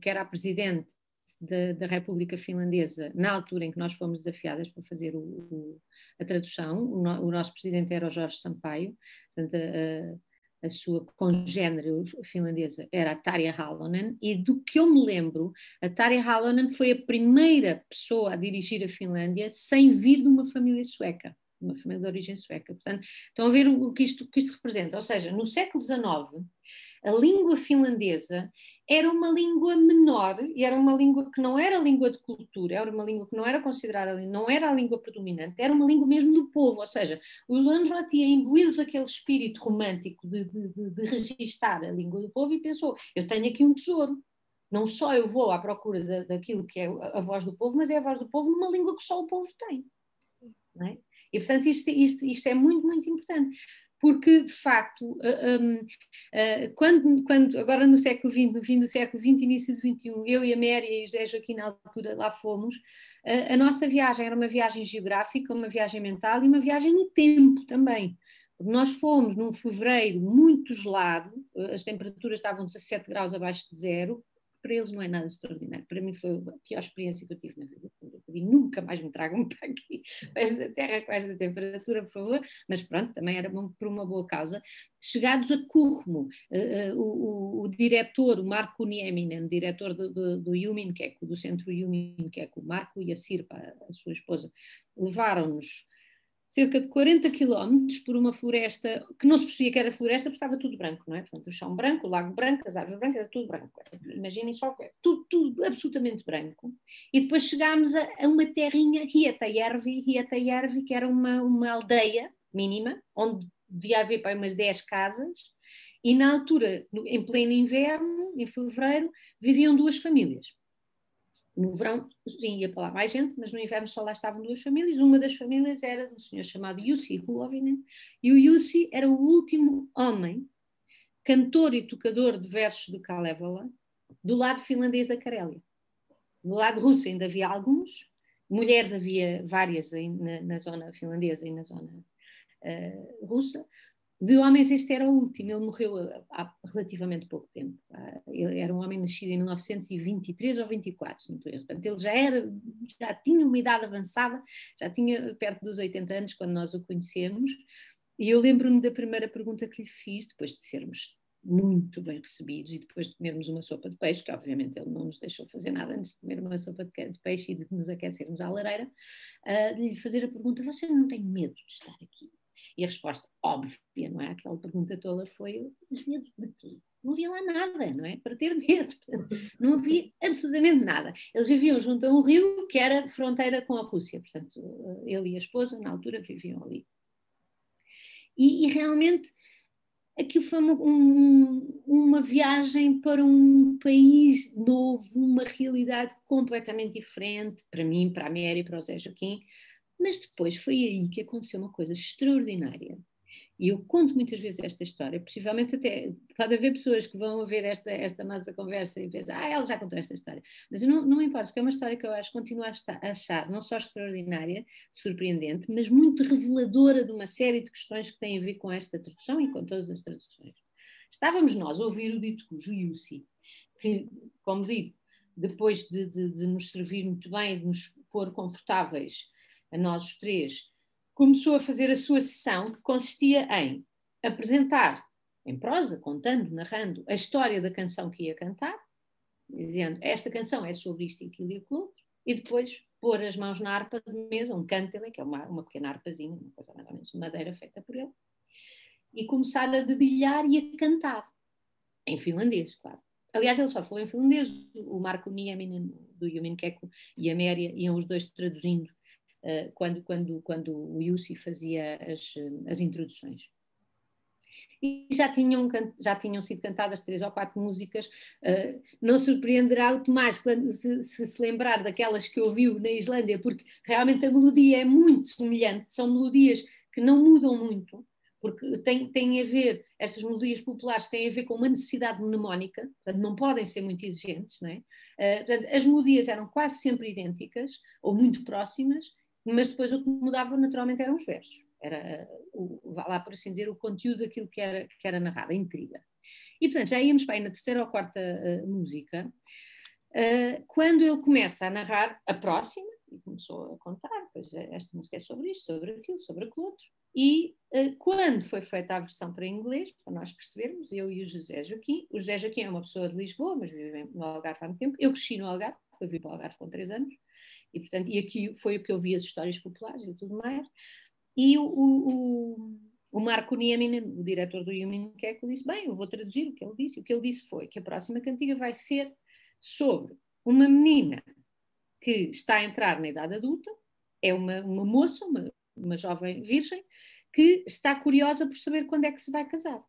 que era a presidente da República Finlandesa, na altura em que nós fomos desafiadas para fazer o, o, a tradução, o, no, o, nosso presidente era o Jorge Sampaio, portanto, a sua congênere finlandesa era a Tarja Halonen, e do que eu me lembro, a Tarja Halonen foi a primeira pessoa a dirigir a Finlândia sem vir de uma família sueca, uma família de origem sueca. Portanto, estão a ver o que isto, o que isto representa. Ou seja, no século XIX, a língua finlandesa era uma língua menor e era uma língua que não era língua de cultura, era uma língua que não era considerada, não era a língua predominante, era uma língua mesmo do povo, ou seja, o Landro tinha imbuído daquele espírito romântico de, de, de, de registar a língua do povo e pensou, eu tenho aqui um tesouro, não só eu vou à procura da, daquilo que é a voz do povo, mas é a voz do povo numa língua que só o povo tem. É? E, portanto, isto, isto, isto é muito, muito importante porque de facto, quando, quando, agora no século XX, no fim do século XX, início do XXI, eu e a Méria e o José Joaquim na altura lá fomos, a nossa viagem era uma viagem geográfica, uma viagem mental e uma viagem no tempo também. Nós fomos num fevereiro muito gelado, as temperaturas estavam 17 graus abaixo de zero, para eles não é nada extraordinário. Para mim foi a pior experiência que eu tive na vida. E nunca mais me tragam para aqui, para esta terra com esta temperatura, por favor. Mas pronto, também era por uma boa causa. Chegados a Curmo, uh, uh, o, o, o, diretor, o Marco Nieminen, diretor do, do, do do centro Keko, Marco e a Sirpa, a sua esposa, levaram-nos cerca de 40 quilómetros por uma floresta que não se percebia que era floresta porque estava tudo branco, não é? Portanto, o chão branco, o lago branco, as árvores brancas, era tudo branco. Imaginem só que tudo, tudo absolutamente branco. E depois chegámos a, a uma terrinha, Hietayervi, Hietayervi, que era uma, uma aldeia mínima, onde devia haver para umas 10 casas, e na altura, em pleno inverno, em fevereiro, viviam duas famílias. No verão, sim, ia para lá mais gente, mas no inverno só lá estavam duas famílias. Uma das famílias era um senhor chamado Jussi Huovinen, e o Jussi era o último homem, cantor e tocador de versos do Kalevala, do lado finlandês da Carélia. Do lado russo ainda havia alguns, mulheres havia várias na, na zona finlandesa e na zona uh, russa, de homens, este era o último, ele morreu há relativamente pouco tempo. Ele era um homem nascido em 1923 ou 24, se não estou erro. Portanto, ele já, era, já tinha uma idade avançada, já tinha perto dos 80 anos quando nós o conhecemos. E eu lembro-me da primeira pergunta que lhe fiz, depois de sermos muito bem recebidos e depois de comermos uma sopa de peixe, que obviamente ele não nos deixou fazer nada antes de comer uma sopa de peixe e de nos aquecermos à lareira, uh, de lhe fazer a pergunta: Você não tem medo de estar aqui? E a resposta óbvia, não é? Aquela pergunta toda foi: medo de quê? Não havia lá nada, não é? Para ter medo. Não havia absolutamente nada. Eles viviam junto a um rio que era fronteira com a Rússia. Portanto, ele e a esposa, na altura, viviam ali. E, e realmente aquilo foi uma, um, uma viagem para um país novo, uma realidade completamente diferente para mim, para a Mary, para o Zé Joaquim, mas depois foi aí que aconteceu uma coisa extraordinária. E eu conto muitas vezes esta história, possivelmente até pode haver pessoas que vão ver esta, esta nossa conversa e pensam, ah, ela já contou esta história. Mas não, não importa, porque é uma história que eu acho, continuo a, achar não só extraordinária, surpreendente, mas muito reveladora de uma série de questões que têm a ver com esta tradução e com todas as traduções. Estávamos nós a ouvir o dito cujo Yussi, que, como digo, depois de, de, de nos servir muito bem, de nos pôr confortáveis a nós os três, começou a fazer a sua sessão que consistia em apresentar em prosa, contando, narrando a história da canção que ia cantar, dizendo esta canção é sobre isto e aquilo e aquilo e depois pôr as mãos na harpa de mesa, um cântele, que é uma, uma pequena harpazinha, uma coisa mais ou menos de madeira feita por ele, e começar a dedilhar e a cantar, em finlandês, claro. Aliás, ele só falou em finlandês, o Marco Nieminen do Yumin Keko e a Méria iam os dois traduzindo eh, quando, quando, quando o Yussi fazia as, as introduções. E já tinham, já tinham sido cantadas três ou quatro músicas. Uh, não surpreenderá o Tomás quando se, se, se lembrar daquelas que ouviu na Islândia, porque realmente a melodia é muito semelhante, são melodias que não mudam muito, porque têm, têm a ver, estas melodias populares têm a ver com uma necessidade mnemónica, portanto não podem ser muito exigentes, não é? Portanto, as melodias eram quase sempre idênticas, ou muito próximas, mas depois o que mudava naturalmente eram os versos. Era, o, vá lá por assim dizer, o conteúdo daquilo que era, que era narrado, a intriga. E portanto, já íamos bem na terceira ou quarta uh, música, uh, quando ele começa a narrar a próxima, e começou a contar, pois eh, esta música é sobre isto, sobre aquilo, sobre aquilo outro, e uh, quando foi feita a versão para inglês, para nós percebermos, eu e o José Joaquim, o José Joaquim é uma pessoa de Lisboa, mas vive no Algarve há muito tempo, eu cresci no Algarve, eu vim para o Algarve com três anos, e, portanto, e aqui foi o que eu vi as histórias populares e tudo mais. E o, o, o, Marco Nieminen, o diretor do Human Keko, disse: Bem, eu vou traduzir o que ele disse. O que ele disse foi que a próxima cantiga vai ser sobre uma menina que está a entrar na idade adulta, é uma, uma moça, uma, uma jovem virgem, que está curiosa por saber quando é que se vai casar.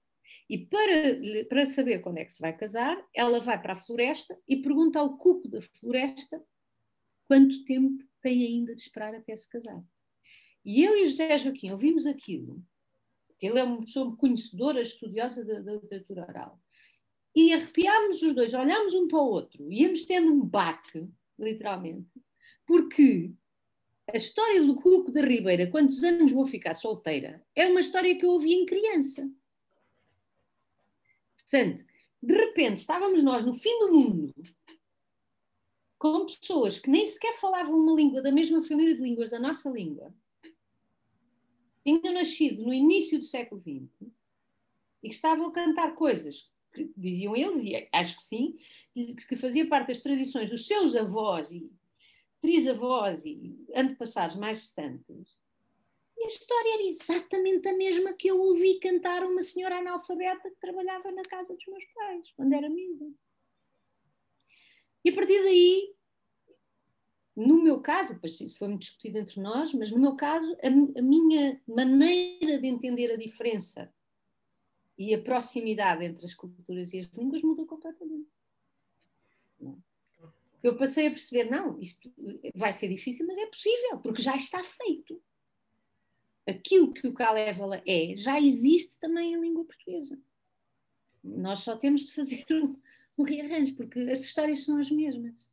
E para, para saber quando é que se vai casar, ela vai para a floresta e pergunta ao cuco da floresta quanto tempo tem ainda de esperar até se casar. E eu e o José Joaquim ouvimos aquilo, ele é uma pessoa conhecedora, estudiosa da, da literatura oral, e arrepiámos os dois, olhámos um para o outro, íamos tendo um baque, literalmente, porque a história do Cuco da Ribeira, quantos anos vou ficar solteira, é uma história que eu ouvi em criança. Portanto, de repente estávamos nós no fim do mundo com pessoas que nem sequer falavam uma língua da mesma família de línguas da nossa língua, tinham nascido no início do século XX e que estavam a cantar coisas que diziam eles, e acho que sim, que fazia parte das tradições dos seus avós e trisavós e antepassados mais distantes, e a história era exatamente a mesma que eu ouvi cantar uma senhora analfabeta que trabalhava na casa dos meus pais, quando era miúda. E a partir daí, no meu caso, depois isso foi muito discutido entre nós, mas no meu caso, a, a minha maneira de entender a diferença e a proximidade entre as culturas e as línguas mudou completamente. Eu passei a perceber, não, isto vai ser difícil, mas é possível, porque já está feito aquilo que o Calévala é já existe também em língua portuguesa. Nós só temos de fazer um rearranjo, porque as histórias são as mesmas.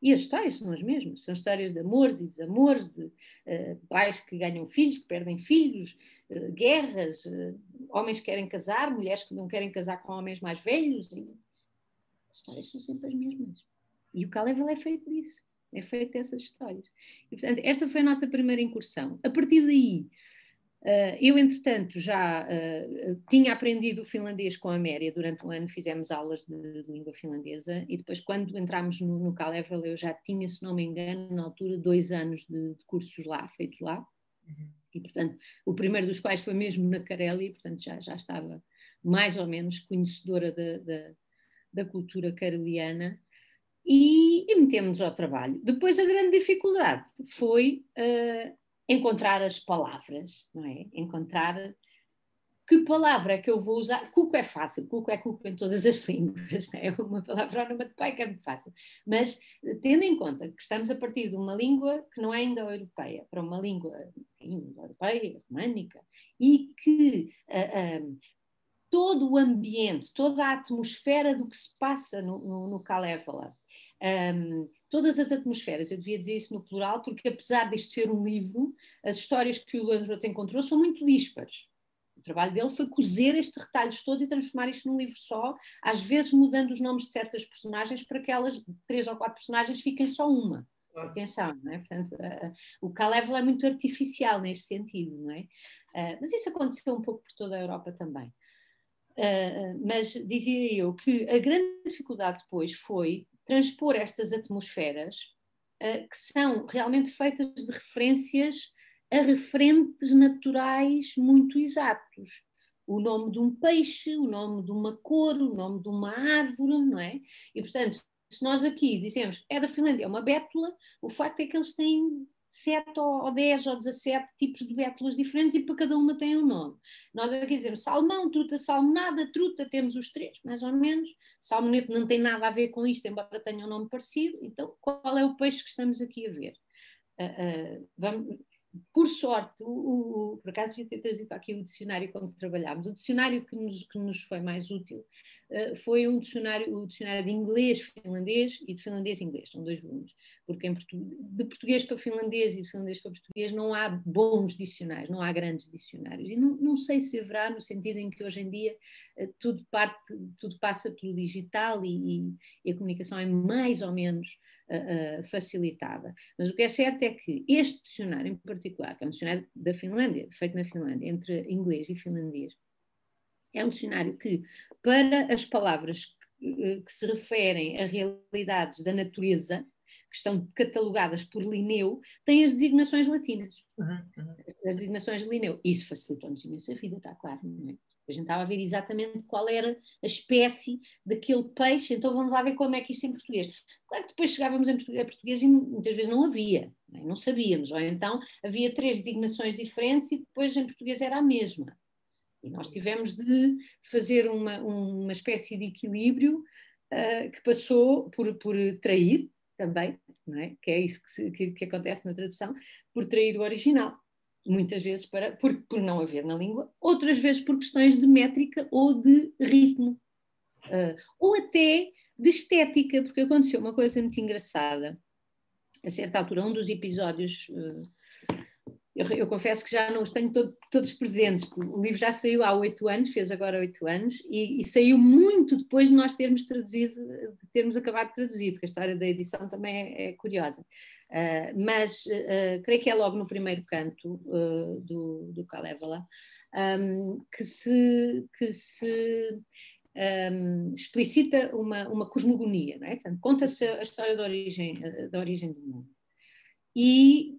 E as histórias são as mesmas. São histórias de amores e desamores, de uh, pais que ganham filhos, que perdem filhos, uh, guerras, uh, homens que querem casar, mulheres que não querem casar com homens mais velhos. E... As histórias são sempre as mesmas. E o Caléval é feito disso é feito dessas histórias. E, portanto, esta foi a nossa primeira incursão. A partir daí, eu, entretanto, já uh, tinha aprendido o finlandês com a Méria durante um ano, fizemos aulas de, de língua finlandesa, e depois, quando entramos no, no Kalevel, eu já tinha, se não me engano, na altura, dois anos de, de cursos lá, feitos lá. Uhum. E, portanto, o primeiro dos quais foi mesmo na Carélia, portanto, já, já estava mais ou menos conhecedora da, da, da cultura careliana e, e metemos ao trabalho. Depois a grande dificuldade foi uh, encontrar as palavras, não é? Encontrar que palavra que eu vou usar. Cuco é fácil, cuco é cuco em todas as línguas, é uma palavra onomatopeia que é muito fácil. Mas tendo em conta que estamos a partir de uma língua que não é indo-europeia, para uma língua indo-europeia, românica, e que uh, todo o ambiente, toda a atmosfera do que se passa no, no, no Kalevala um, todas as atmosferas, eu devia dizer isso no plural, porque apesar disto ser um livro, as histórias que o Landrot encontrou são muito díspares. O trabalho dele foi cozer estes retalhos todos e transformar isto num livro só, às vezes mudando os nomes de certas personagens para que elas, três ou quatro personagens, fiquem só uma. Atenção, não é? Portanto, uh, o Kalevel é muito artificial neste sentido, não é? Uh, mas isso aconteceu um pouco por toda a Europa também. Uh, mas dizia eu que a grande dificuldade depois foi transpor estas atmosferas uh, que são realmente feitas de referências a referentes naturais muito exatos. O nome de um peixe, o nome de uma cor, o nome de uma árvore, não é? E, portanto, se nós aqui dizemos é da Finlândia, é uma bétula, o facto é que eles têm 7 ou 10 ou 17 tipos de bétulas diferentes e para cada uma tem um nome. Nós aqui dizemos salmão, truta salmonada, truta, temos os três, mais ou menos. Salmonete não tem nada a ver com isto, embora tenha um nome parecido. Então, qual é o peixe que estamos aqui a ver? Uh, uh, vamos, por sorte, o, o, por acaso devia ter trazido aqui o dicionário com que trabalhámos. O dicionário que nos, que nos foi mais útil uh, foi um dicionário, o dicionário de inglês-finlandês e de finlandês-inglês, são dois volumes, porque de português para finlandês e de finlandês para português não há bons dicionários, não há grandes dicionários. E não, não sei se haverá no sentido em que hoje em dia uh, tudo, parte, tudo passa pelo digital e, e, a comunicação é mais ou menos uh, facilitada. Mas o que é certo é que este dicionário em particular, que é um dicionário da Finlândia, feito na Finlândia, entre inglês e finlandês, é um dicionário que, para as palavras que, que se referem a realidades da natureza, que estão catalogadas por Linneu, têm as designações latinas. Uhum, uhum. As designações de Linneu. Isso facilitou-nos imenso a vida, está claro, não é? A gente estava a ver exatamente qual era a espécie daquele peixe, então vamos lá ver como é que isto é em português. Claro que depois chegávamos em português e muitas vezes não havia, não, é? não sabíamos, ou então havia três designações diferentes e depois em português era a mesma. E nós tivemos de fazer uma, uma espécie de equilíbrio uh, que passou por, por trair também, não é? que é isso que, se, que, que acontece na tradução, por trair o original muitas vezes para, por, por não haver na língua, outras vezes por questões de métrica ou de ritmo, uh, ou até de estética, porque aconteceu uma coisa muito engraçada. A certa altura, um dos episódios, uh, eu, eu, confesso que já não os tenho todo, todos presentes, o livro já saiu há oito anos, fez agora oito anos, e, e, saiu muito depois de nós termos traduzido, de termos acabado de traduzir, porque a história da edição também é, é curiosa. Uh, mas uh, creio que é logo no primeiro canto uh, do, do Kalevala um, que se, que se um, explicita uma, uma cosmogonia, é? conta-se a história da origem, da origem do mundo. E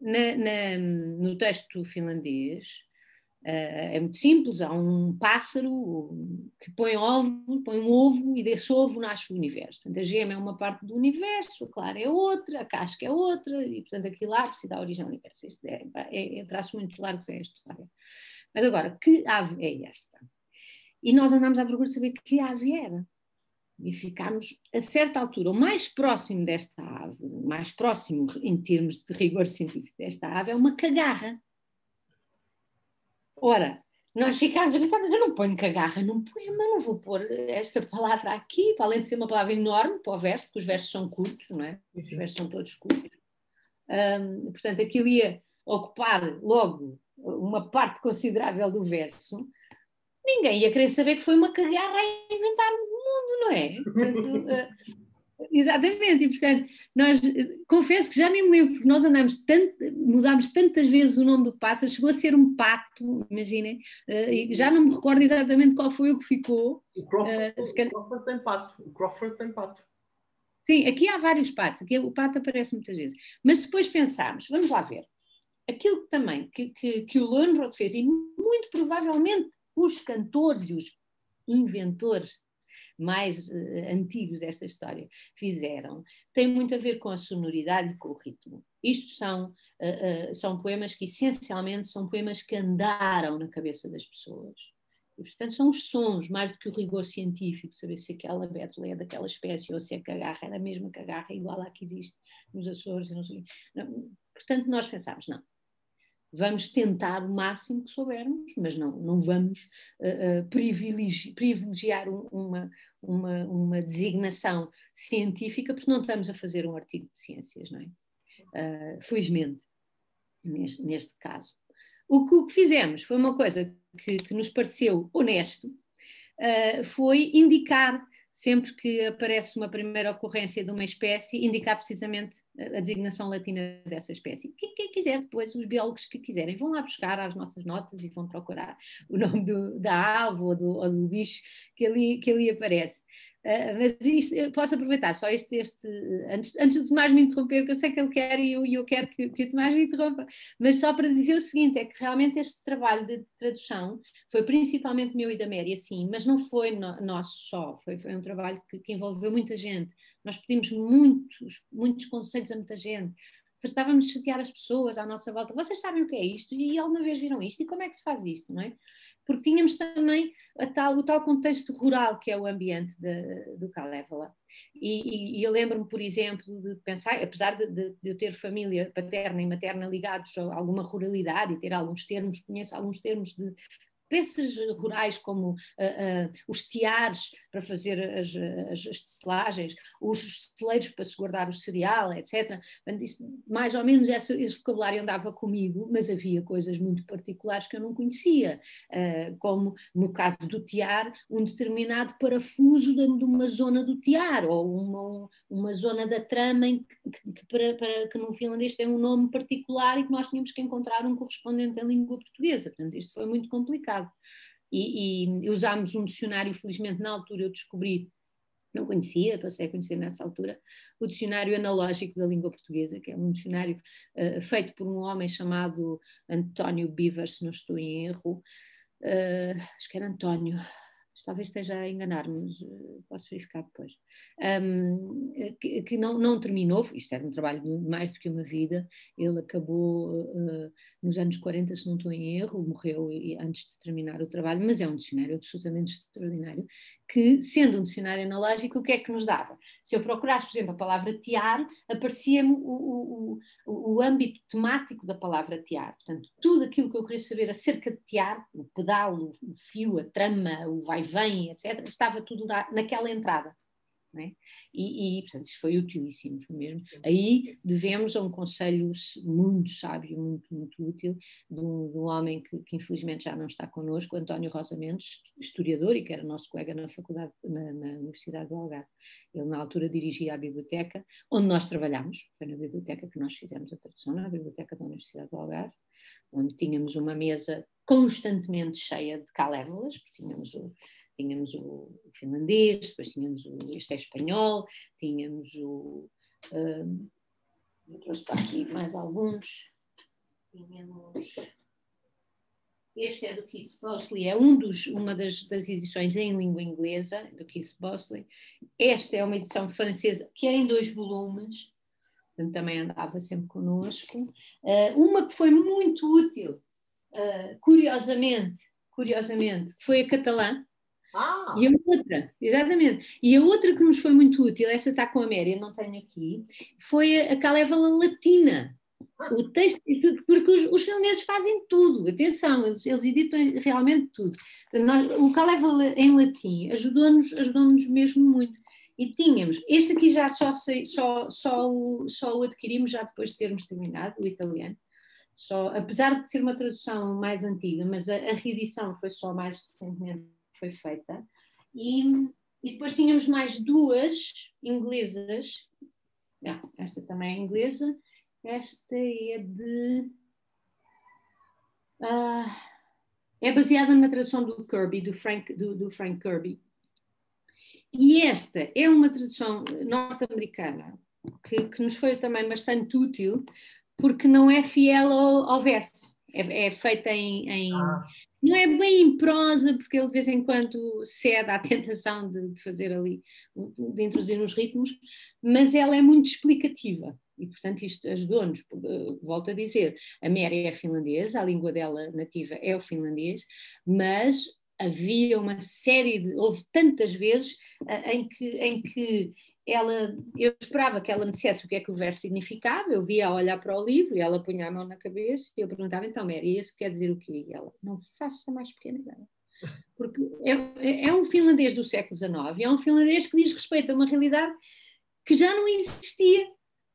na, na, no texto finlandês Uh, é muito simples, há um pássaro que põe ovo, põe um ovo e desse ovo nasce o universo. Portanto, a gema é uma parte do universo, a clara é outra, a casca é outra, e portanto aquilo ápice dá origem ao universo. Isto é, é, é muito largos é história. Mas agora, que ave é esta? E nós andámos à procura de saber que ave era. E ficámos, a certa altura, o mais próximo desta ave, o mais próximo em termos de rigor científico desta ave, é uma cagarra Ora, nós ficámos a pensar, mas eu não ponho cagarra num poema, não vou pôr esta palavra aqui, para além de ser uma palavra enorme para o verso, porque os versos são curtos, não é? Os versos são todos curtos. Um, portanto, aquilo ia ocupar logo uma parte considerável do verso. Ninguém ia querer saber que foi uma cagarra a inventar o mundo, não é? Portanto, uh, Exatamente, e portanto, nós confesso que já nem me lembro, porque nós andamos tanto, mudámos tantas vezes o nome do pássaro, chegou a ser um pato, imaginem, uh, e já não me recordo exatamente qual foi o que ficou. O Crawford, uh, o Crawford tem pato, o Crawford tem pato. Sim, aqui há vários patos, aqui o pato aparece muitas vezes. Mas depois pensámos, vamos lá ver, aquilo que também que, que, que o Lönnrot fez, e muito provavelmente os cantores e os inventores mais uh, antigos desta história fizeram, tem muito a ver com a sonoridade e com o ritmo. Isto são, uh, uh, são poemas que essencialmente são poemas que andaram na cabeça das pessoas. E, portanto, são os sons, mais do que o rigor científico, saber se aquela bétula é daquela espécie ou se a cagarra é a mesma cagarra igual à que existe nos Açores. Não, portanto, nós pensámos, não, Vamos tentar o máximo que soubermos, mas não, não vamos uh, uh, privilegi privilegiar um, uma, uma, uma, designação científica, porque não estamos a fazer um artigo de ciências, não é? Uh, felizmente, neste, neste, caso. O que, o que, fizemos foi uma coisa que, que nos pareceu honesto, foi indicar sempre que aparece uma primeira ocorrência de uma espécie, indicar precisamente a designação latina dessa espécie. Quem, quem, quiser, depois, os biólogos que quiserem, vão lá buscar as nossas notas e vão procurar o nome do, da ave ou do, ou do bicho que ali, que ali aparece. Uh, mas posso aproveitar só este, este antes, antes do Tomás me interromper, porque eu sei que ele quer e eu, eu quero que, que o Tomás me interrompa, mas só para dizer o seguinte: é que realmente este trabalho de tradução foi principalmente meu e da Méria, sim, mas não foi no, nosso só, foi, foi um trabalho que, que envolveu muita gente. Nós pedimos muitos, muitos conselhos a muita gente, tratávamos de chatear as pessoas à nossa volta. Vocês sabem o que é isto? E alguma vez viram isto? E como é que se faz isto, não é? Porque tínhamos também tal, o tal contexto rural que é o ambiente de, do Calévola. E, e, e eu lembro-me, por exemplo, de pensar, apesar de, de, eu ter família paterna e materna ligados a alguma ruralidade e ter alguns termos, conheço alguns termos de, peças rurais como uh, uh, os tiares para fazer as, as, as tecelagens, os celeiros para se guardar o cereal, etc. Mais ou menos esse, esse, vocabulário andava comigo, mas havia coisas muito particulares que eu não conhecia, uh, como no caso do tiar, um determinado parafuso de, de uma zona do tiar, ou uma, uma zona da trama em que, que, para, para, que no finlandês tem um nome particular e que nós tínhamos que encontrar um correspondente em língua portuguesa. Portanto, isto foi muito complicado. E, e usámos um dicionário, felizmente na altura eu descobri não conhecia, passei a conhecer nessa altura, o Dicionário Analógico da Língua Portuguesa, que é um dicionário uh, feito por um homem chamado António Beaver, se não estou em erro, uh, acho que era António, talvez esteja a enganar, mas uh, posso verificar depois, um, que, que, não, não terminou, isto era um trabalho de mais do que uma vida, ele acabou uh, nos anos 40, se não estou em erro, morreu antes de terminar o trabalho, mas é um dicionário absolutamente extraordinário, que, sendo um dicionário analógico, o que é que nos dava? Se eu procurasse, por exemplo, a palavra tear, aparecia-me o, o, o, o, âmbito temático da palavra tear. Portanto, tudo aquilo que eu queria saber acerca de tear, o pedal, o, fio, a trama, o vai-vem, etc., estava tudo naquela entrada. É? E, e, portanto, isso foi utilíssimo, foi mesmo. Aí devemos a um conselho muito sábio, muito, muito útil, de um, de um homem que, que, infelizmente já não está connosco, António Rosa Mendes, historiador e que era nosso colega na faculdade, na, na Universidade do Algarve. Ele, na altura, dirigia a biblioteca, onde nós trabalhámos, foi na biblioteca que nós fizemos a tradução, na biblioteca da Universidade do Algarve, onde tínhamos uma mesa constantemente cheia de calévolas, porque tínhamos o tínhamos o, finlandês, depois tínhamos o, este é espanhol, tínhamos o. Um, eu trouxe para aqui mais alguns. Tínhamos. Este é do Keith Bosley, é um dos, uma das, das, edições em língua inglesa, do Keith Bosley. Esta é uma edição francesa que é em dois volumes, portanto, também andava sempre connosco. Uh, uma que foi muito útil, uh, curiosamente, curiosamente, foi a catalã, ah. E a outra, exatamente. E a outra que nos foi muito útil, essa está com a Méria, não tenho aqui, foi a, a Calévala Latina. O texto, porque os, os finlandeses fazem tudo, atenção, eles, eles editam realmente tudo. Nós, o Calévala em latim ajudou-nos ajudou mesmo muito. E tínhamos, este aqui já só, sei, só, só, o, só o adquirimos já depois de termos terminado, o italiano. Só, apesar de ser uma tradução mais antiga, mas a, a reedição foi só mais recentemente foi feita. E, e depois tínhamos mais duas inglesas. Ah, esta também é inglesa. Esta é de. Uh, é baseada na tradução do Kirby, do Frank, do, do Frank Kirby. E esta é uma tradução norte-americana que, que, nos foi também bastante útil, porque não é fiel ao, ao verso. É, é feita em, em ah não é bem em prosa, porque ele de vez em quando cede à tentação de, de fazer ali, de introduzir nos ritmos, mas ela é muito explicativa. E, portanto, isto ajudou-nos. Eh, volto a dizer, a Mary é finlandesa, a língua dela nativa é o finlandês, mas havia uma série de. Houve tantas vezes uh, em, que, em que ela, eu esperava que ela me dissesse o que é que o verso significava, eu via a olhar para o livro e ela punha a mão na cabeça e eu perguntava, então Mary, esse quer dizer o quê? E ela, não faça mais pequena ideia. Porque é, é um finlandês do século XIX, é um finlandês que diz respeito a uma realidade que já não existia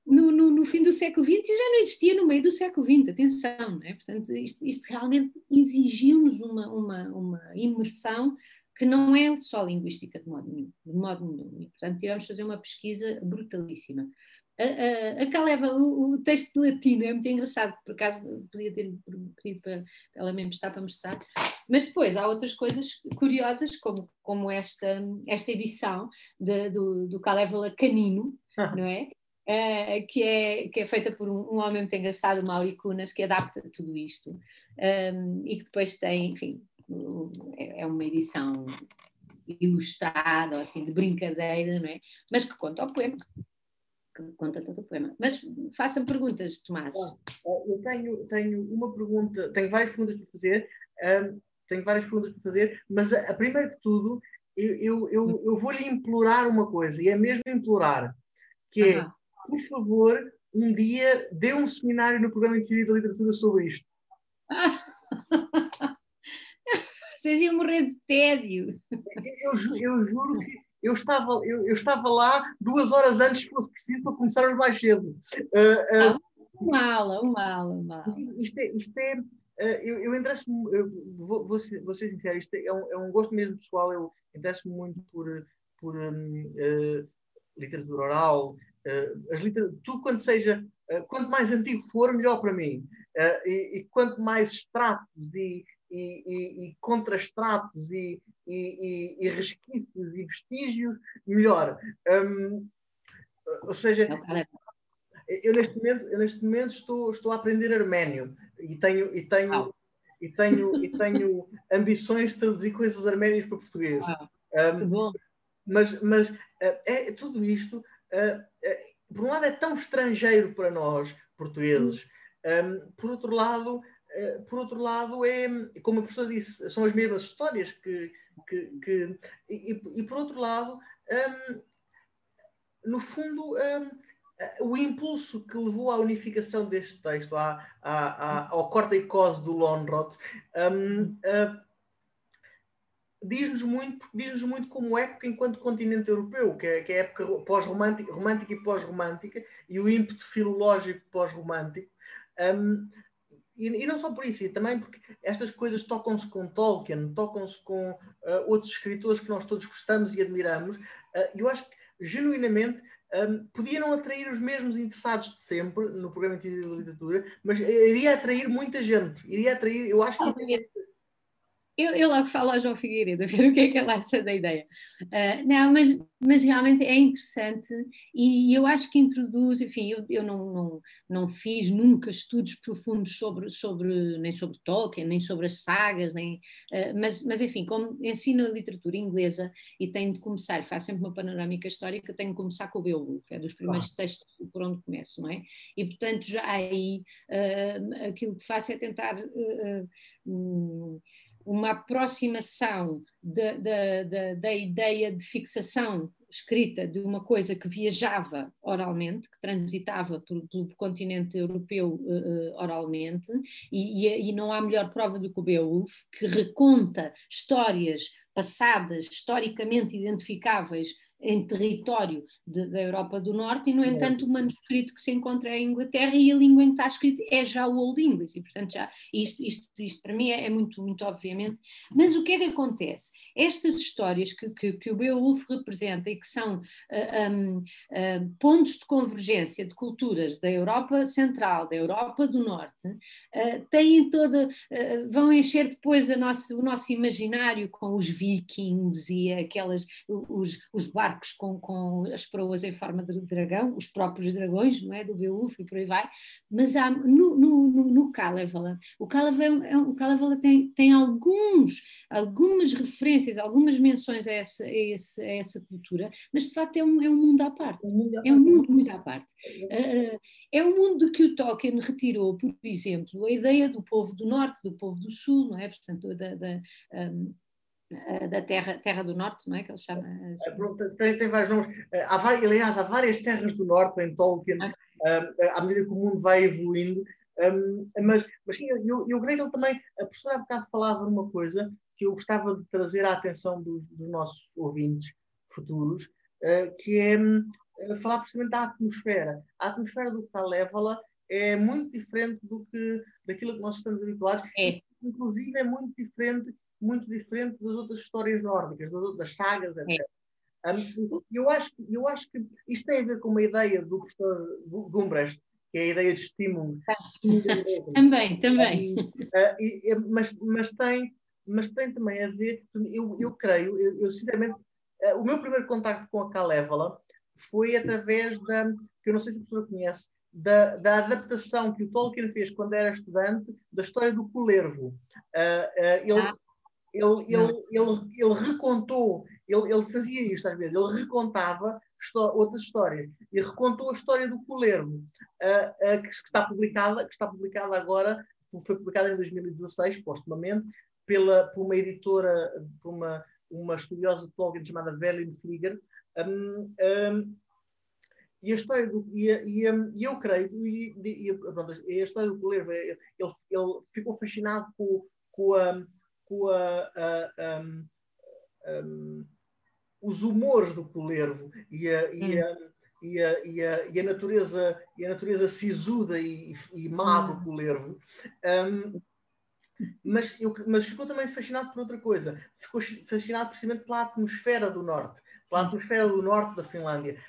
no, no, no, fim do século XX e já não existia no meio do século XX, atenção, é? Portanto, isto, isto realmente exigiu-nos uma, uma, uma imersão que não é só linguística de modo nenhum, de modo nenhum. E, portanto, tivemos de fazer uma pesquisa brutalíssima. A, a, a cá leva o, o, texto latino, é muito engraçado, por acaso podia ter pedido para ela me emprestar para mostrar, mas depois há outras coisas curiosas, como, como esta, esta edição de, do, do Calévala Canino, ah. não é? Uh, que, é, que é feita por um, um homem muito engraçado, Mauri Cunas, que adapta tudo isto um, e que depois tem, enfim, é, é uma edição ilustrada, assim, de brincadeira, não é? Mas que conta o poema. Que conta todo o poema. Mas façam perguntas, Tomás. eu tenho, tenho uma pergunta, tenho várias perguntas para fazer, um, tenho várias perguntas para fazer, mas a, a primeira de tudo, eu, eu, eu, eu vou-lhe implorar uma coisa, e é mesmo implorar, que é, por favor, um dia dê um seminário no programa de Teoria da Literatura sobre isto. Vocês iam morrer de tédio. Eu, eu juro que eu estava, eu, eu, estava lá duas horas antes, se fosse preciso, para começarmos mais cedo. Uh, uh, uma aula, uma aula, uma aula. Isto é, isto é uh, eu, eu interesso-me, vou, vou, vou ser sincero, isto é um, é um gosto mesmo pessoal, eu interesso-me muito por, por um, literatura oral, as liter... tudo quanto seja, quanto mais antigo for, melhor para mim. E, e, quanto mais extratos e, e, e, e contrastratos e, e, e, resquícios e vestígios, melhor. Um, ou seja, eu neste momento, eu neste momento estou, estou a aprender arménio e tenho, e tenho, e tenho, e tenho ambições de traduzir coisas arménias para português. Um, mas, mas é, é, tudo isto, é, por um lado, é tão estrangeiro para nós, portugueses, um, por outro lado, por outro lado, é, como a professora disse, são as mesmas histórias que. que, que e, e, por outro lado, um, no fundo, um, o impulso que levou à unificação deste texto, à, à, à, ao corte e cose do Lonrod, um, uh, diz-nos muito, diz-nos muito como época enquanto continente europeu, que é, que é a época pós-romântica romântica e pós-romântica, e o ímpeto filológico pós-romântico. Um, e, e, não só por isso, e também porque estas coisas tocam-se com Tolkien, tocam-se com uh, outros escritores que nós todos gostamos e admiramos. Uh, eu acho que, genuinamente, um, podia não atrair os mesmos interessados de sempre no programa de literatura, mas iria atrair muita gente. Iria atrair, eu acho que. Eu, eu logo falo ao João Figueiredo, a ver o que é que ele acha da ideia. Uh, não, mas, mas realmente é interessante e eu acho que introduz, enfim, eu, eu não, não, não fiz nunca estudos profundos sobre, sobre, nem sobre Tolkien, nem sobre as sagas, nem, uh, mas, mas enfim, como ensino a literatura inglesa e tenho de começar, faço sempre uma panorâmica histórica, tenho de começar com o Beowulf, é dos primeiros ah. textos por onde começo, não é? E portanto já aí uh, aquilo que faço é tentar um, uma aproximação da, da, da, ideia de fixação escrita de uma coisa que viajava oralmente, que transitava pelo, pelo continente europeu uh, oralmente, e, e, e, não há melhor prova do que o Beowulf, que reconta histórias passadas, historicamente identificáveis em território de, da Europa do Norte e, no entanto, o manuscrito que se encontra em Inglaterra e a língua em que está escrito é já o Old English, e, portanto, já, isto, isto, isto para mim é, é, muito, muito obviamente. Mas o que é que acontece? Estas histórias que, que, que o Beowulf representa e que são uh, ah, um, uh, ah, pontos de convergência de culturas da Europa Central, da Europa do Norte, uh, têm toda, vão encher depois a nossa, o nosso imaginário com os vikings e aquelas, os, os barcos barcos com, com as proas em forma de dragão, os próprios dragões, não é? Do Beowulf e por aí vai, mas há, no, no, no, no Kalevala, o Kalevala, é o Kalevala tem, tem alguns, algumas referências, algumas menções a essa, a, esse, a essa cultura, mas de facto é um, é um mundo à parte, é um mundo muito à parte. Uh, é um mundo que o Tolkien retirou, por exemplo, a ideia do povo do norte, do povo do sul, não é? Portanto, da, da um, eh, da terra, terra do Norte, não é que ele chama? Assim. Tem, tem vários nomes. Eh, há, aliás, há várias terras do Norte em Tolkien, ah. Eh, à medida que o mundo vai evoluindo. Um, mas, mas sim, eu, eu creio que ele também, a professora há bocado falava numa coisa que eu gostava de trazer à atenção dos, dos nossos ouvintes futuros, que é uh, falar precisamente da atmosfera. A atmosfera do Kalevala é muito diferente do que daquilo que nós estamos habituados. É. Inclusive é muito diferente muito diferente das outras histórias nórdicas, das, das sagas, etc. Um, eu, acho, eu acho que isto tem a ver com uma ideia do professor Gumbrecht, que é a ideia de estímulo. também, também. Um, uh, mas, mas, tem, mas tem também a ver, eu, eu creio, eu, eu sinceramente, uh, o meu primeiro contacto com a Calévala foi através da, que eu não sei se a pessoa conhece, da, da, adaptação que o Tolkien fez quando era estudante da história do Colervo. Uh, ele, ah ele, ele, ele, ele recontou, ele, ele fazia isto às vezes, ele recontava outras histórias. E recontou a história do Colermo, uh, uh, que, está publicada, que está publicada agora, foi publicada em 2016, postumamente, pela, por uma editora, por uma, uma estudiosa de Tolkien chamada Velin Flieger, um, um, e a história do e, e, e eu creio e, e, pronto, a história do Colermo ele, ele ficou fascinado com, com a a, a, um, um, os humores do colervo e a, e a, hum. e a, e a, e a, natureza, e a natureza sisuda e, e má do hum. colervo. Um, mas, eu, mas ficou também fascinado por outra coisa. Ficou fascinado precisamente pela atmosfera do norte, pela hum. atmosfera do norte da Finlândia.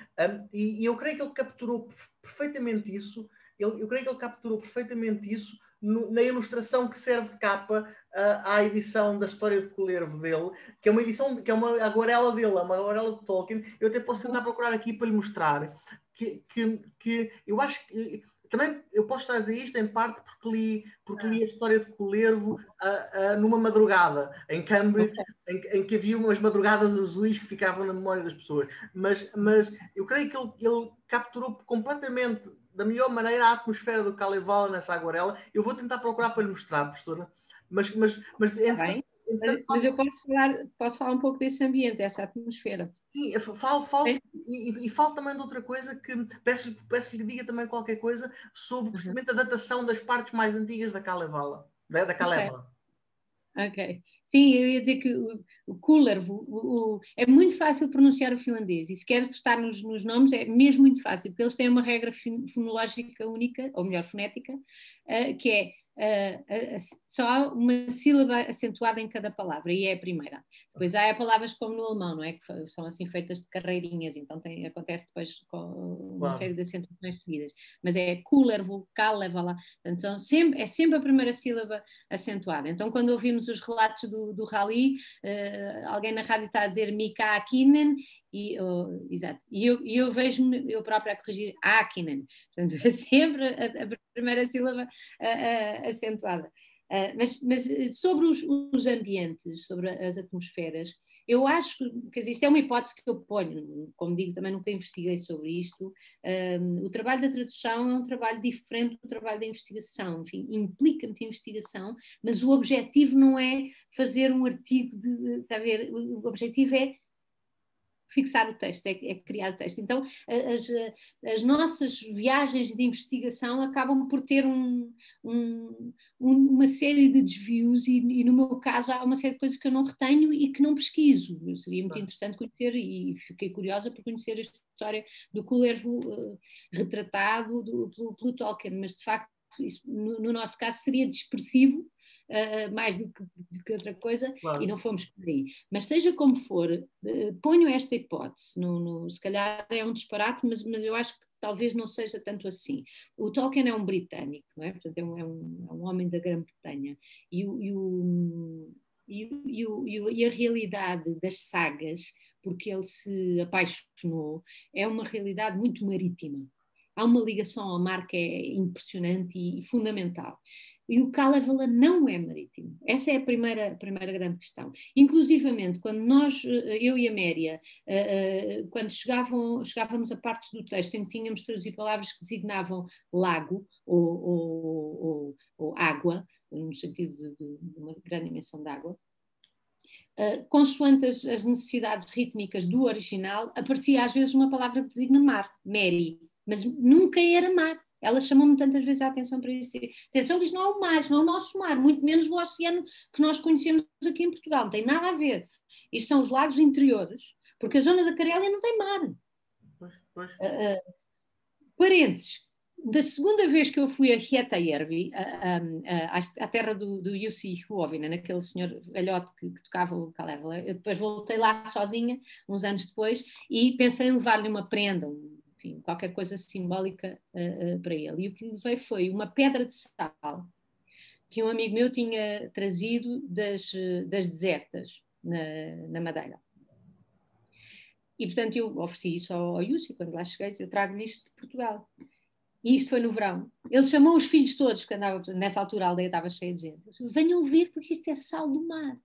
E, eu creio que ele capturou perfeitamente isso. Ele, eu creio que ele capturou perfeitamente isso no, na ilustração que serve de capa uh, à edição da história de Colervo dele, que é uma edição, que é uma aguarela dele, é uma aguarela de Tolkien. Eu até posso tentar procurar aqui para lhe mostrar que, que, que eu acho que também eu posso estar a dizer isto em parte porque li, porque li a história de Colervo uh, uh, numa madrugada em Cambridge, okay. em, em, que havia umas madrugadas azuis que ficavam na memória das pessoas. Mas, mas eu creio que ele, ele capturou completamente da melhor maneira a atmosfera do Kalevala nessa aguarela. Eu vou tentar procurar para lhe mostrar, professora. Mas, mas, mas, tá mas, mas, eu posso falar, posso falar um pouco desse ambiente, dessa atmosfera. Sim, falo, falo é. e, e, falo também de outra coisa que peço, peço que lhe diga também qualquer coisa sobre uhum. precisamente a datação das partes mais antigas da Kalevala. Da, da Kalevala. Okay. Ok. Sim, eu ia dizer que o, o Cooler o, é muito fácil pronunciar o finlandês e se quer estar nos, nos, nomes é mesmo muito fácil, porque eles têm uma regra fonológica única, ou melhor, fonética, uh, que é Uh, uh, só uma sílaba acentuada em cada palavra e é a primeira. Depois há palavras como no alemão, não é? Que são assim feitas de carreirinhas, então tem, acontece depois com uma claro. série de acentuações seguidas. Mas é cooler, vocal, leva lá. São sempre, é sempre a primeira sílaba acentuada. Então, quando ouvimos os relatos do, do rally, uh, alguém na rádio está a dizer Mika Akinen e, oh, exato, e eu, eu vejo-me eu própria a corrigir Akinen, portanto sempre a, a primeira sílaba acentuada. Uh, mas, mas, sobre os, os, ambientes, sobre as atmosferas, eu acho que isto é uma hipótese que eu ponho, como digo, também nunca investiguei sobre isto. Um, o trabalho da tradução é um trabalho diferente do trabalho da investigação, enfim, implica muita investigação, mas o objetivo não é fazer um artigo de, de, de, de ver, o objetivo é fixar o texto, é, é criar o texto. Então, as, as, nossas viagens de investigação acabam por ter um, um, uma série de desvios, e, e, no meu caso há uma série de coisas que eu não retenho e que não pesquiso. Seria muito interessante conhecer, e fiquei curiosa por conhecer a história do Kullervo uh, retratado do, pelo, pelo Tolkien, mas de facto, isso, no, no nosso caso, seria dispersivo uh, mais do que, do que, outra coisa, claro. e não fomos por aí. Mas seja como for, uh, ponho esta hipótese, no, no, se calhar é um disparate, mas, mas eu acho que talvez não seja tanto assim. O Tolkien é um britânico, não é? Portanto, é um, é um, é um homem da Grã-Bretanha, e, o, e, o, e, o, e, a realidade das sagas, porque ele se apaixonou, é uma realidade muito marítima. Há uma ligação ao mar que é impressionante e fundamental. E o Kalevala não é marítimo. Essa é a primeira, a primeira grande questão. Inclusivamente, quando nós, eh, eu e a Méria, eh, eh, quando chegavam, chegávamos a partes do texto em que tínhamos traduzido palavras que designavam lago ou, ou, ou, ou água, no sentido de, de, uma grande dimensão de água, consoante as, as, necessidades rítmicas do original, aparecia às vezes uma palavra que designa mar, Mary, mas nunca era mar. Ela chamou-me tantas vezes a atenção para isso. Atenção, isto não é o mar, não é o nosso mar, muito menos o oceano que nós conhecemos aqui em Portugal, não tem nada a ver. Isto são os lagos interiores, porque a zona da Carélia não tem mar. Pois, pois. Uh, uh, parênteses, da segunda vez que eu fui a Hietajervi, à terra do, do Jussi Huovinen, naquele senhor velhote que, que tocava o Kalevala, eu depois voltei lá sozinha, uns anos depois, e pensei em levar-lhe uma prenda, um enfim, qualquer coisa simbólica uh, uh, para ele. E o que lhe veio foi uma pedra de sal que um amigo meu tinha trazido das, das desertas na, na Madeira. E, portanto, eu ofereci isso ao, ao Yussi, quando lá cheguei, eu trago-lhe isto de Portugal. E isto foi no verão. Ele chamou os filhos todos, que andavam, nessa altura a aldeia estava cheia de gente. Disse, Venham ver, porque isto é sal do mar.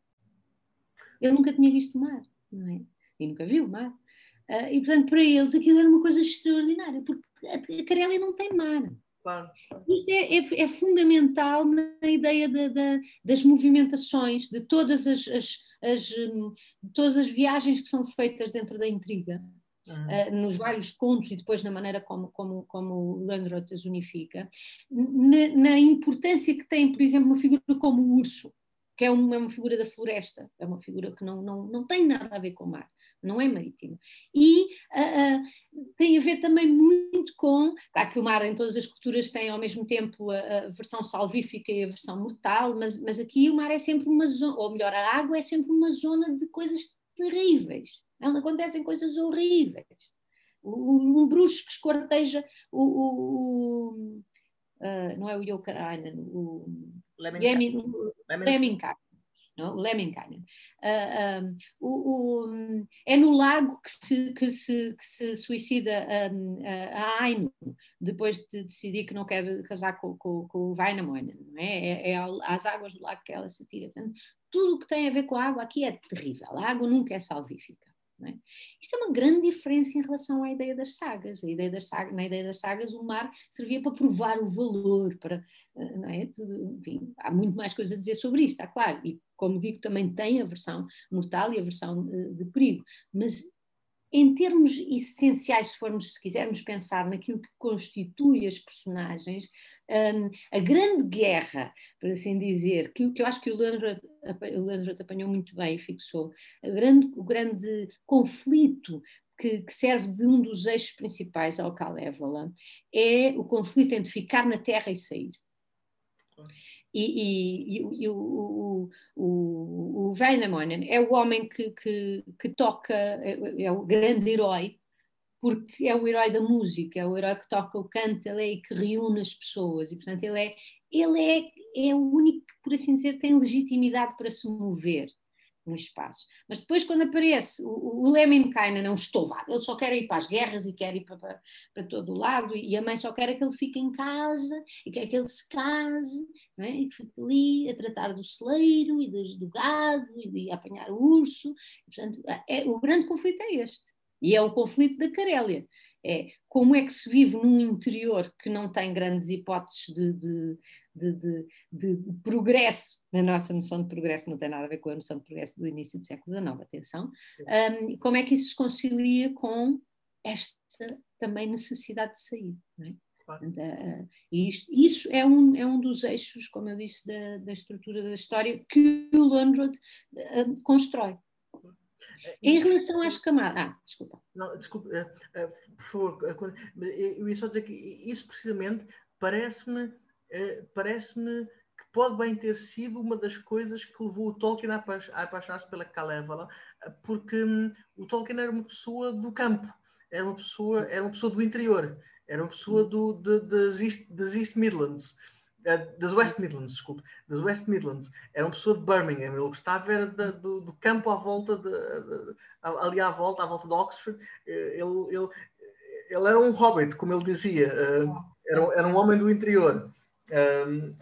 Ele nunca tinha visto mar, não é? E nunca viu mar. Uh, e, portanto, para eles aquilo era uma coisa extraordinária, porque a, Carélia não tem mar. Claro. Isto é, é, é, fundamental na ideia de, de, das movimentações, de todas as, as, as, hum, todas as viagens que são feitas dentro da intriga. Uhum. Uh, nos vários contos e depois na maneira como, como, como o Landrot as unifica, na, na, importância que tem, por exemplo, uma figura como o urso, que é uma, é uma, figura da floresta, é uma figura que não, não, não tem nada a ver com o mar não é marítimo. E uh, uh, tem a ver também muito com, claro que o mar em todas as culturas tem ao mesmo tempo a, a, versão salvífica e a versão mortal, mas, mas aqui o mar é sempre uma zona, ou melhor, a água é sempre uma zona de coisas terríveis, onde acontecem coisas horríveis. Um, um bruxo que escorteja o, o, uh, não é o Jokerainen, o Lemminkainen. Não? O Lemminkainen. Uh, um, o, o, é no lago que se, que se, que se suicida um, a Aino, depois de decidir que não quer casar com, com, com o Vainamoinen. É? É, é às águas do lago que ela se tira. Portanto, tudo o que tem a ver com a água aqui é terrível. A água nunca é salvífica. É? Isto é uma grande diferença em relação à ideia das sagas. A ideia das sagas na ideia das sagas, o mar servia para provar o valor, para, eh, não é? Enfim, há muito mais coisas a dizer sobre isto, está claro. E, como digo, também tem a versão mortal e a versão eh, de perigo. Mas em termos essenciais, se formos, se quisermos pensar naquilo que constitui as personagens, um, a grande guerra, por assim dizer, que, que eu acho que o Leandro, o apanhou muito bem e fixou, o grande, o grande conflito que, que, serve de um dos eixos principais ao Kalevala é o conflito entre ficar na terra e sair. E, e, e, o, o, o, o Wainamoinen é o homem que, que, que toca, é, é, o grande herói, porque é o herói da música, é o herói que toca o canto, ele é e que reúne as pessoas, e portanto ele é, ele é, é o único que, por assim dizer, tem legitimidade para se mover no espaço. Mas depois, quando aparece o, o Lemminkainen, é um estovado, ele só quer ir para as guerras e quer ir para, para, para, todo o lado, e a mãe só quer que ele fique em casa e quer que ele se case, não é? e que fique ali a tratar do celeiro e do, do gado e de apanhar o urso. Portanto, é, o grande conflito é este. E é o conflito da Carélia. É como é que se vive num interior que não tem grandes hipóteses de, de de, de, de, progresso, na nossa noção de progresso não tem nada a ver com a noção de progresso do início do século XIX, atenção, um, como é que isso se concilia com esta também necessidade de sair, não é? Uh, e isto, isso é um, é um dos eixos, como eu disse, da, da estrutura da história que o Lonrod uh, constrói. Em relação às camadas. Ah, desculpa. Não, desculpa, uh, por favor, eu ia só dizer que isso precisamente parece-me parece-me que pode bem ter sido uma das coisas que levou o Tolkien a, apaixonar-se pela Kalevala, eh, porque hum, o Tolkien era uma pessoa do campo, era uma pessoa, era uma pessoa do interior, era uma pessoa do, de, das, East, das East Midlands, uh, das West Midlands, desculpe, das West Midlands, era uma pessoa de Birmingham, ele gostava era de, do, do, campo à volta, de, de, ali à volta, à volta de Oxford, ele, ele, ele era um hobbit, como ele dizia, era, era um homem do interior. Um,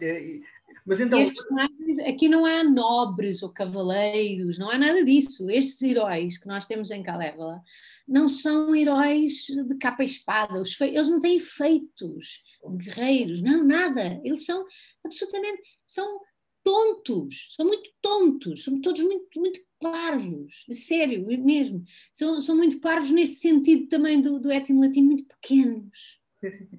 mas então... E personagens, aqui não há nobres ou cavaleiros, não há nada disso. Estes heróis que nós temos em Kalevala não são heróis de capa e espada, eles não têm feitos guerreiros, não, nada. Eles são absolutamente, são tontos, são muito tontos, são todos muito, muito parvos, sério mesmo. São, são muito parvos neste sentido também do, do étimo latino, muito pequenos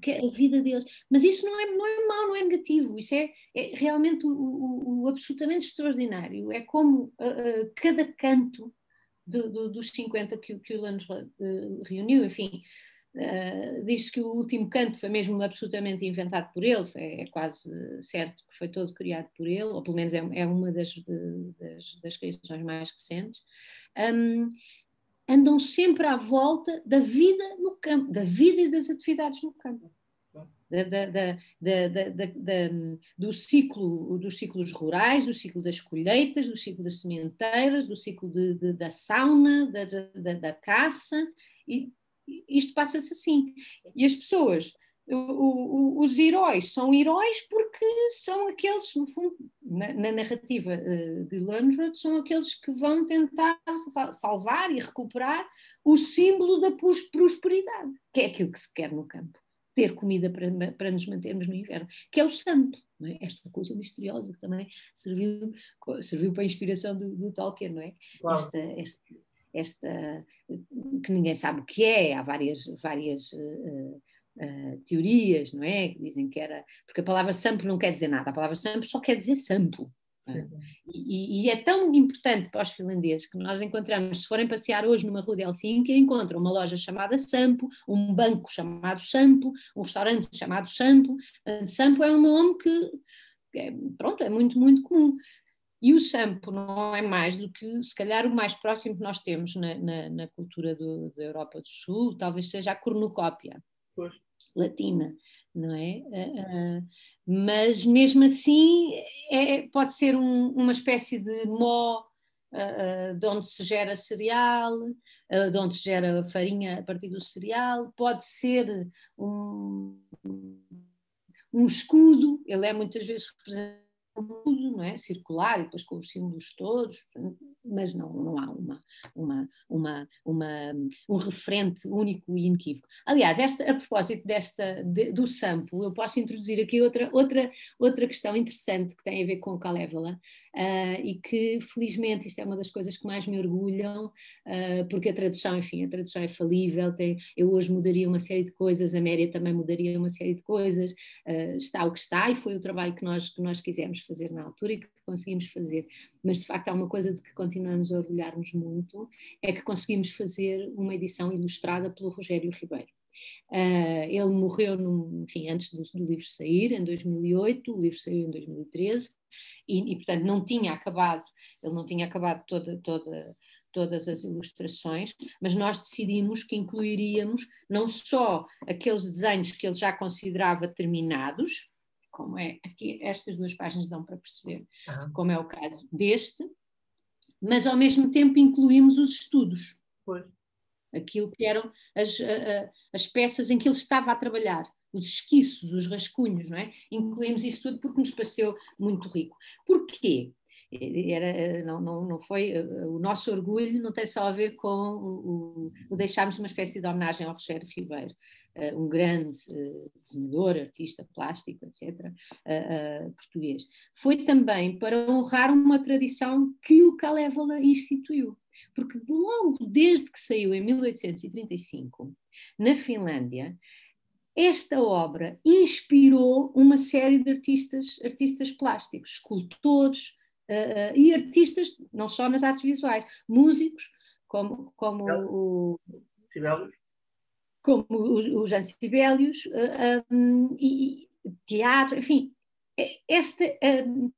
que a vida deles. Mas isso não é, não é mau, não é negativo, isso é, é realmente o, o, o, absolutamente extraordinário. É como uh, uh, cada canto do, do, dos 50 que, que o Lanos uh, reuniu, enfim, diz que o último canto foi mesmo absolutamente inventado por ele, foi, é quase certo que foi todo criado por ele, ou pelo menos é, é uma das, das, das criações mais recentes. Um, andam sempre à volta da vida no campo, da vida e das atividades no campo. Da, da, da, do ciclo, dos ciclos rurais, do ciclo das colheitas, do ciclo das sementeiras, do ciclo de, de, da sauna, da, caça, e isto passa-se assim. E as pessoas o, o, os heróis são heróis porque são aqueles, no fundo, na, na narrativa uh, de Landrod, são aqueles que vão tentar salvar e recuperar o símbolo da prosperidade, que é aquilo que se quer no campo. Ter comida para, para nos mantermos no inverno, que é o sampo, é? esta coisa misteriosa que também serviu, serviu para a inspiração do, do Tolkien, não é? Esta, esta, esta, que ninguém sabe o que é, há várias, várias uh, uh, teorias, não é? Que dizem que era. Porque a palavra sampo não quer dizer nada, a palavra sampo só quer dizer sampo. Uh, e, e, é tão importante para os finlandeses que nós encontramos, se forem passear hoje numa rua de Helsinki, encontram uma loja chamada Sampo, um banco chamado Sampo, um restaurante chamado Sampo. Sampo é um nome que, é, pronto, é muito, muito comum. E o sampo não é mais do que, se calhar, o mais próximo que nós temos na, na, na cultura do, da Europa do Sul, talvez seja a cornucópia. Pois latina. não é? Uh, uh, mas mesmo assim é, pode ser um, uma espécie de mó uh, de onde se gera cereal, de onde se gera farinha a partir do cereal, pode ser um, um escudo, ele é muitas vezes representado não é? circular e depois com os símbolos todos, mas não, não há uma, uma, uma, uma, um referente único e inequívoco. Aliás, esta, a propósito desta, de, do sample, eu posso introduzir aqui outra, outra, outra questão interessante que tem a ver com o Kalevala uh, e que, felizmente, isto é uma das coisas que mais me orgulham, uh, porque a tradução, enfim, a tradução é falível, tem, eu hoje mudaria uma série de coisas, a Méria também mudaria uma série de coisas, uh, está o que está e foi o trabalho que nós, que nós quisemos fazer na altura e que conseguimos fazer. Mas de facto há uma coisa de que continuamos a orgulhar-nos muito, é que conseguimos fazer uma edição ilustrada pelo Rogério Ribeiro. Uh, ele morreu, enfim, antes do, do, livro sair, em 2008, o livro saiu em 2013, e, e, portanto não tinha acabado, ele não tinha acabado toda, toda, todas as ilustrações, mas nós decidimos que incluiríamos não só aqueles desenhos que ele já considerava terminados, como é aqui, estas duas páginas dão para perceber, uhum. como é o caso deste, mas ao mesmo tempo incluímos os estudos. Pois. Aquilo que eram as, as peças em que ele estava a trabalhar, os esquiços, os rascunhos, não é? Incluímos isso tudo porque nos pareceu muito rico. Porquê? Era, não, não, não foi o nosso orgulho não tem só a ver com o, o, o deixarmos uma espécie de homenagem ao Rogério Ribeiro um grande uh, desenhador, artista plástico, etc., uh, português. Foi também para honrar uma tradição que o Kalevala instituiu. Porque logo desde que saiu em 1835, na Finlândia, esta obra inspirou uma série de artistas, artistas plásticos, escultores uh, e artistas, não só nas artes visuais, músicos, como, como o, como os Ancibélios, uh, um, e, teatro, enfim, esta. Uh,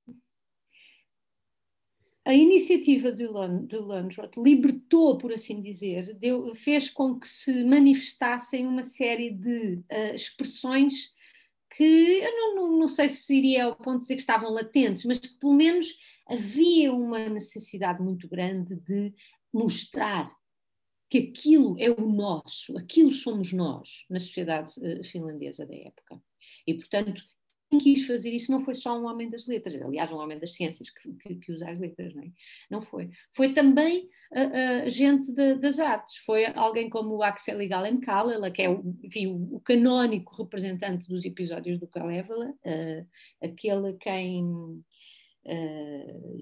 a iniciativa do, do Landrot libertou, por assim dizer, deu, fez com que se manifestassem uma série de uh, expressões que eu não, não, não, sei se iria ao ponto de dizer que estavam latentes, mas que pelo menos havia uma necessidade muito grande de mostrar que aquilo é o nosso, aquilo somos nós na sociedade uh, finlandesa da época. E, portanto, quem quis fazer isso não foi só um homem das letras, aliás, um homem das ciências que, que, que usa as letras, não, é? não foi. Foi também uh, uh, gente de, das artes, foi alguém como o Axel Galen Kallela, que é o, enfim, o, canónico representante dos episódios do Kalevala, aquele quem Uh,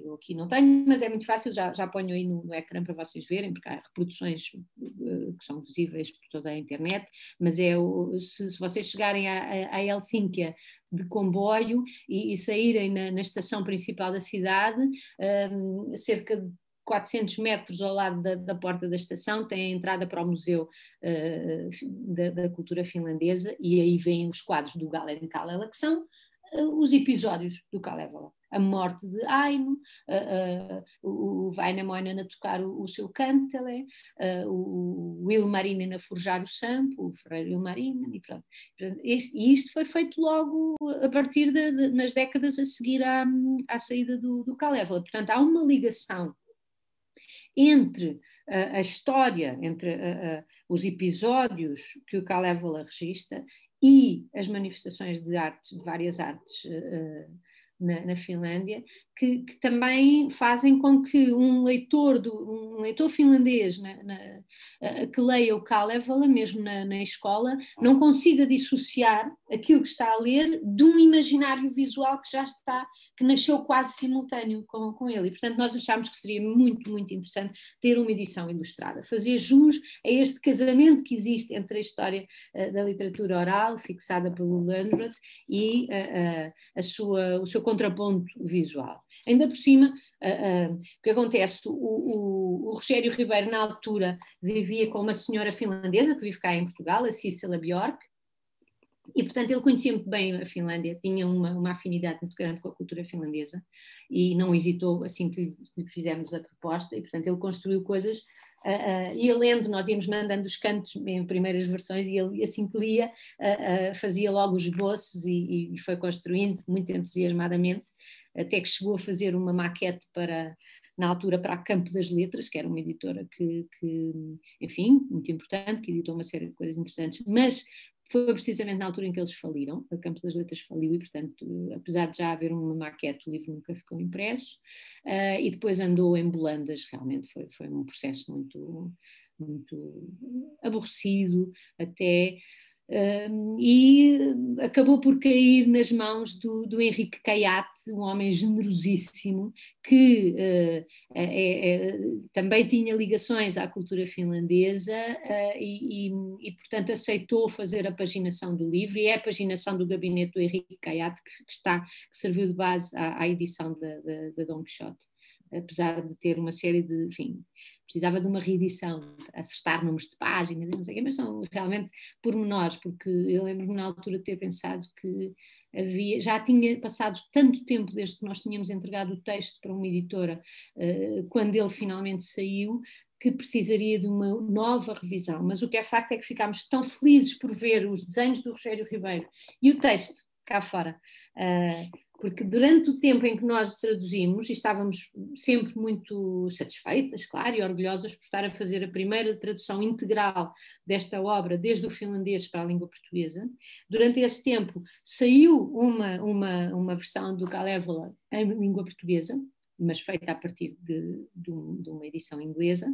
eu aqui não tenho, mas é muito fácil, já, já ponho aí no, no ecrã para vocês verem, porque há reproduções uh, que são visíveis por toda a internet, mas é o, se, se vocês chegarem a, Helsínquia de comboio e, e saírem na, na, estação principal da cidade, um, eh, cerca de 400 metros ao lado da, da, porta da estação tem a entrada para o Museu uh, da, da, Cultura Finlandesa e aí vêm os quadros do Galen Kalela, que são uh, os episódios do Kalevala a morte de Aino, uh, uh, o Vainamoinen a tocar o, o seu cântele, uh, o, Ilmarinen a forjar o sampo, o Ferreiro Ilmarinen, e pronto. e isto foi feito logo a partir de, de, nas décadas a seguir à, à saída do, do. Portanto, há uma ligação entre a história, entre os episódios que o Kalevala registra e as manifestações de artes, de várias artes uh, na, na Finlândia, que, que, também fazem com que um leitor, do, um leitor finlandês na, na, uh, que leia o Kalevala, mesmo na, na, escola, não consiga dissociar aquilo que está a ler de um imaginário visual que já está, que nasceu quase simultâneo com, com ele. E, portanto, nós achámos que seria muito, muito interessante ter uma edição ilustrada, fazer jus a este casamento que existe entre a história uh, da literatura oral, fixada pelo Landreth, e uh, a sua, o seu contraponto visual. Ainda por cima, uh, uh, o que acontece? O, o, o, Rogério Ribeiro, na altura, vivia com uma senhora finlandesa que vive cá em Portugal, a Cícela Bjork, E, portanto, ele conhecia muito bem a Finlândia, tinha uma, uma afinidade muito grande com a cultura finlandesa e não hesitou assim que lhe fizemos a proposta. E, portanto, ele construiu coisas Uh, uh, ia lendo, nós íamos mandando os cantos em primeiras versões e ele assim que lia uh, fazia logo os esboços e, e, foi construindo muito entusiasmadamente até que chegou a fazer uma maquete para na altura para a Campo das Letras, que era uma editora que, que enfim, muito importante, que editou uma série de coisas interessantes, mas foi precisamente na altura em que eles faliram, a Campo das Letras faliu e, portanto, apesar de já haver uma maquete, o livro nunca ficou impresso, uh, e depois andou em Bolandas, realmente foi, foi um processo muito, muito aborrecido, até e acabou por cair nas mãos do, do Henrique Caiate, um homem generosíssimo, que uh, é, é, também tinha ligações à cultura finlandesa uh, e, e, e, portanto, aceitou fazer a paginação do livro, e é a paginação do gabinete do Henrique Caiate que, que está, que serviu de base à, à edição da, da, Don Quixote apesar de ter uma série de, enfim, precisava de uma reedição, acertar números de páginas, não sei quê, mas são realmente pormenores, porque eu lembro-me na altura de ter pensado que havia, já tinha passado tanto tempo desde que nós tínhamos entregado o texto para uma editora, uh, quando ele finalmente saiu, que precisaria de uma nova revisão, mas o que é facto é que ficámos tão felizes por ver os desenhos do Rogério Ribeiro e o texto cá fora. Uh, porque durante o tempo em que nós traduzimos, e estávamos sempre muito satisfeitas, claro, e orgulhosas por estar a fazer a primeira tradução integral desta obra, desde o finlandês para a língua portuguesa, durante esse tempo saiu uma, uma, uma versão do Kalevala em língua portuguesa, mas feita a partir de, de, de uma edição inglesa,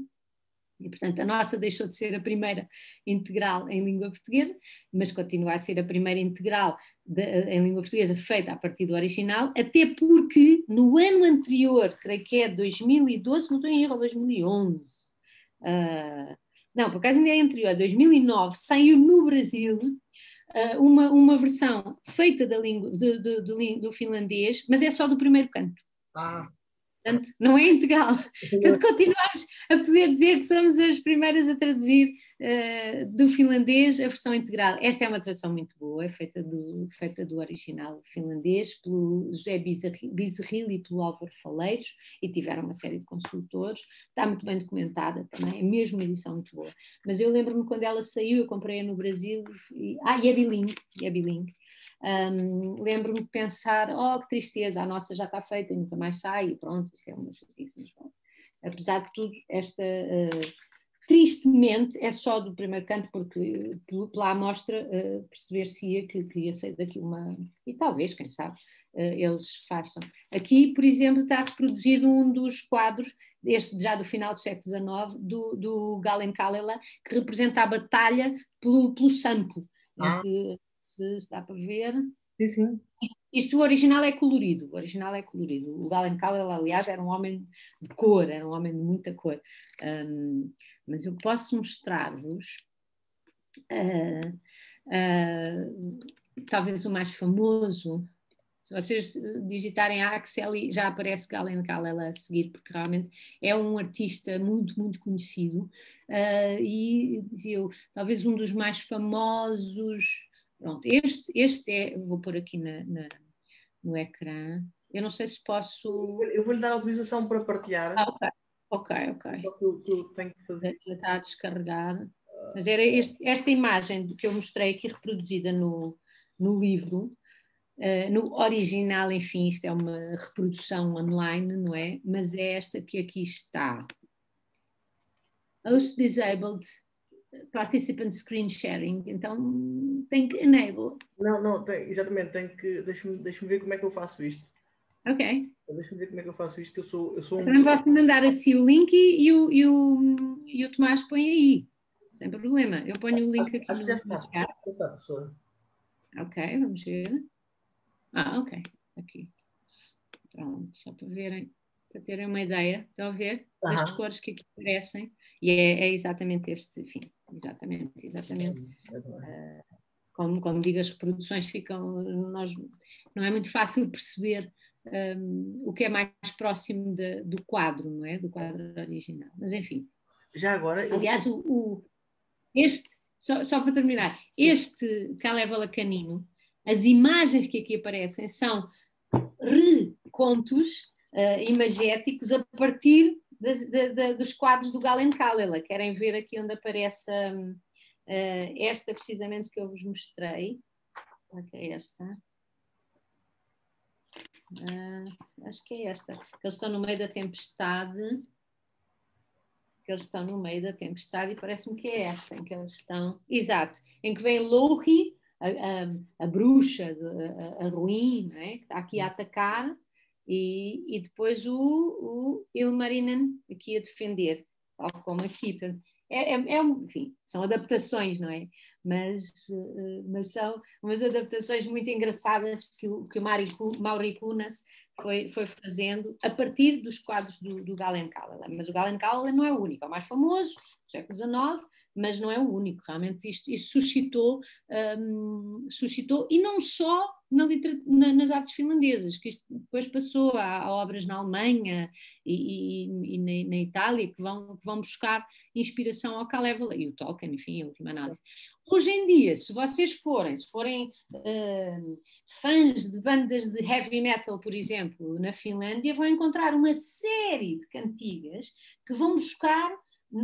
e, portanto, a nossa deixou de ser a primeira integral em língua portuguesa, mas continua a ser a primeira integral de, em língua portuguesa feita a partir do original, até porque no ano anterior, creio que é 2012, não estou em erro, 2011. Uh, não, por acaso ainda é anterior, 2009, saiu no Brasil uh, uma, uma versão feita da língua, do, do, do, do finlandês, mas é só do primeiro canto. Ah. Portanto, não é integral. Portanto, continuamos a poder dizer que somos as primeiras a traduzir uh, do finlandês a versão integral. Esta é uma tradução muito boa, é feita do, feita do original finlandês pelo José Bizarril e pelo Álvaro Faleiros, e tiveram uma série de consultores. Está muito bem documentada também, é mesmo uma edição muito boa. Mas eu lembro-me quando ela saiu, eu comprei-a no Brasil, e, ah, e é bilingue, é bilingue. Um, Lembro-me de pensar, oh que tristeza, a nossa já está feita e nunca mais sai, e pronto, isto é uma chatice. Apesar de tudo, esta uh, tristemente é só do primeiro canto, porque pela amostra uh, perceber-se-ia que queria sair daqui uma. E talvez, quem sabe, uh, eles façam. Aqui, por exemplo, está reproduzido um dos quadros, este já do final do século XIX, do, do Galen Kalela, que representa a batalha pelo, pelo Sampo. Ah. Que, se, se dá para ver. Sim, sim. Isto, o original é colorido, o original é colorido. O Galen Cowell, aliás, era um homem de cor, era um homem de muita cor. Um, mas eu posso mostrar-vos uh, uh, talvez o mais famoso. Se vocês digitarem Axel, já aparece Galen Cowell a seguir, porque realmente é um artista muito, muito conhecido uh, e eu, talvez um dos mais famosos Pronto, este, este é, vou pôr aqui na, na, no ecrã. Eu não sei se posso. Eu vou-lhe dar autorização para partilhar. Ah, ok, ok, ok. Só que eu, que eu tenho que fazer. Está a descarregar. Mas era este, esta imagem que eu mostrei aqui reproduzida no, no livro, uh, no original, enfim, isto é uma reprodução online, não é? Mas é esta que aqui está. Host disabled participant screen sharing, então tem que enable. Não, não, tem, exatamente, tem que. Deixa-me deixa ver como é que eu faço isto. Ok. Deixa-me ver como é que eu faço isto, que eu sou, eu sou um. Também posso mandar assim o link e, o, e, o, e o Tomás põe aí, sem problema. Eu ponho o link aqui acho no já está, já está, professora. Ok, vamos ver. Ah, ok, aqui. Pronto, só para verem, para terem uma ideia, estão a ver? Uh -huh. Das cores que aqui aparecem. E é, é exatamente este, enfim, exatamente, exatamente. Uh, como, como digo, as reproduções ficam, nós, não é muito fácil perceber um, o que é mais próximo de, do quadro, não é? Do quadro original. Mas enfim. Já agora. Eu... Aliás, o, o, este, só, só para terminar, este Kalevala canino, as imagens que aqui aparecem são recontos uh, imagéticos a partir dos quadros do Galen Kalela. Querem ver aqui onde aparece um, uh, esta precisamente que eu vos mostrei? Será que é esta? Uh, acho que é esta. Eles estão no meio da tempestade que eles estão no meio da tempestade e parece-me que é esta em que eles estão. Exato, em que vem Louhi, a, a, a bruxa, a, a ruim, é? que está aqui a atacar, e, e depois o, o Ilmarinen aqui a defender, tal como aqui. Portanto, é, é, é, enfim, são adaptações, não é? Mas, uh, mas são umas adaptações muito engraçadas que o, que o Mauri Kunas foi, foi fazendo a partir dos quadros do, do Galen Callaghan. Mas o Galen Callaghan não é o único, é o mais famoso, do século XIX, mas não é o único. Realmente isto, isto suscitou, um, suscitou, e não só na na, nas artes finlandesas, que isto depois passou a, a obras na Alemanha e, e, e na, na, Itália, que vão, que vão buscar inspiração ao Kalevala e o Tolkien, enfim, em última análise. Hoje em dia, se vocês forem, se forem uh, fãs de bandas de heavy metal, por exemplo, na Finlândia, vão encontrar uma série de cantigas que vão buscar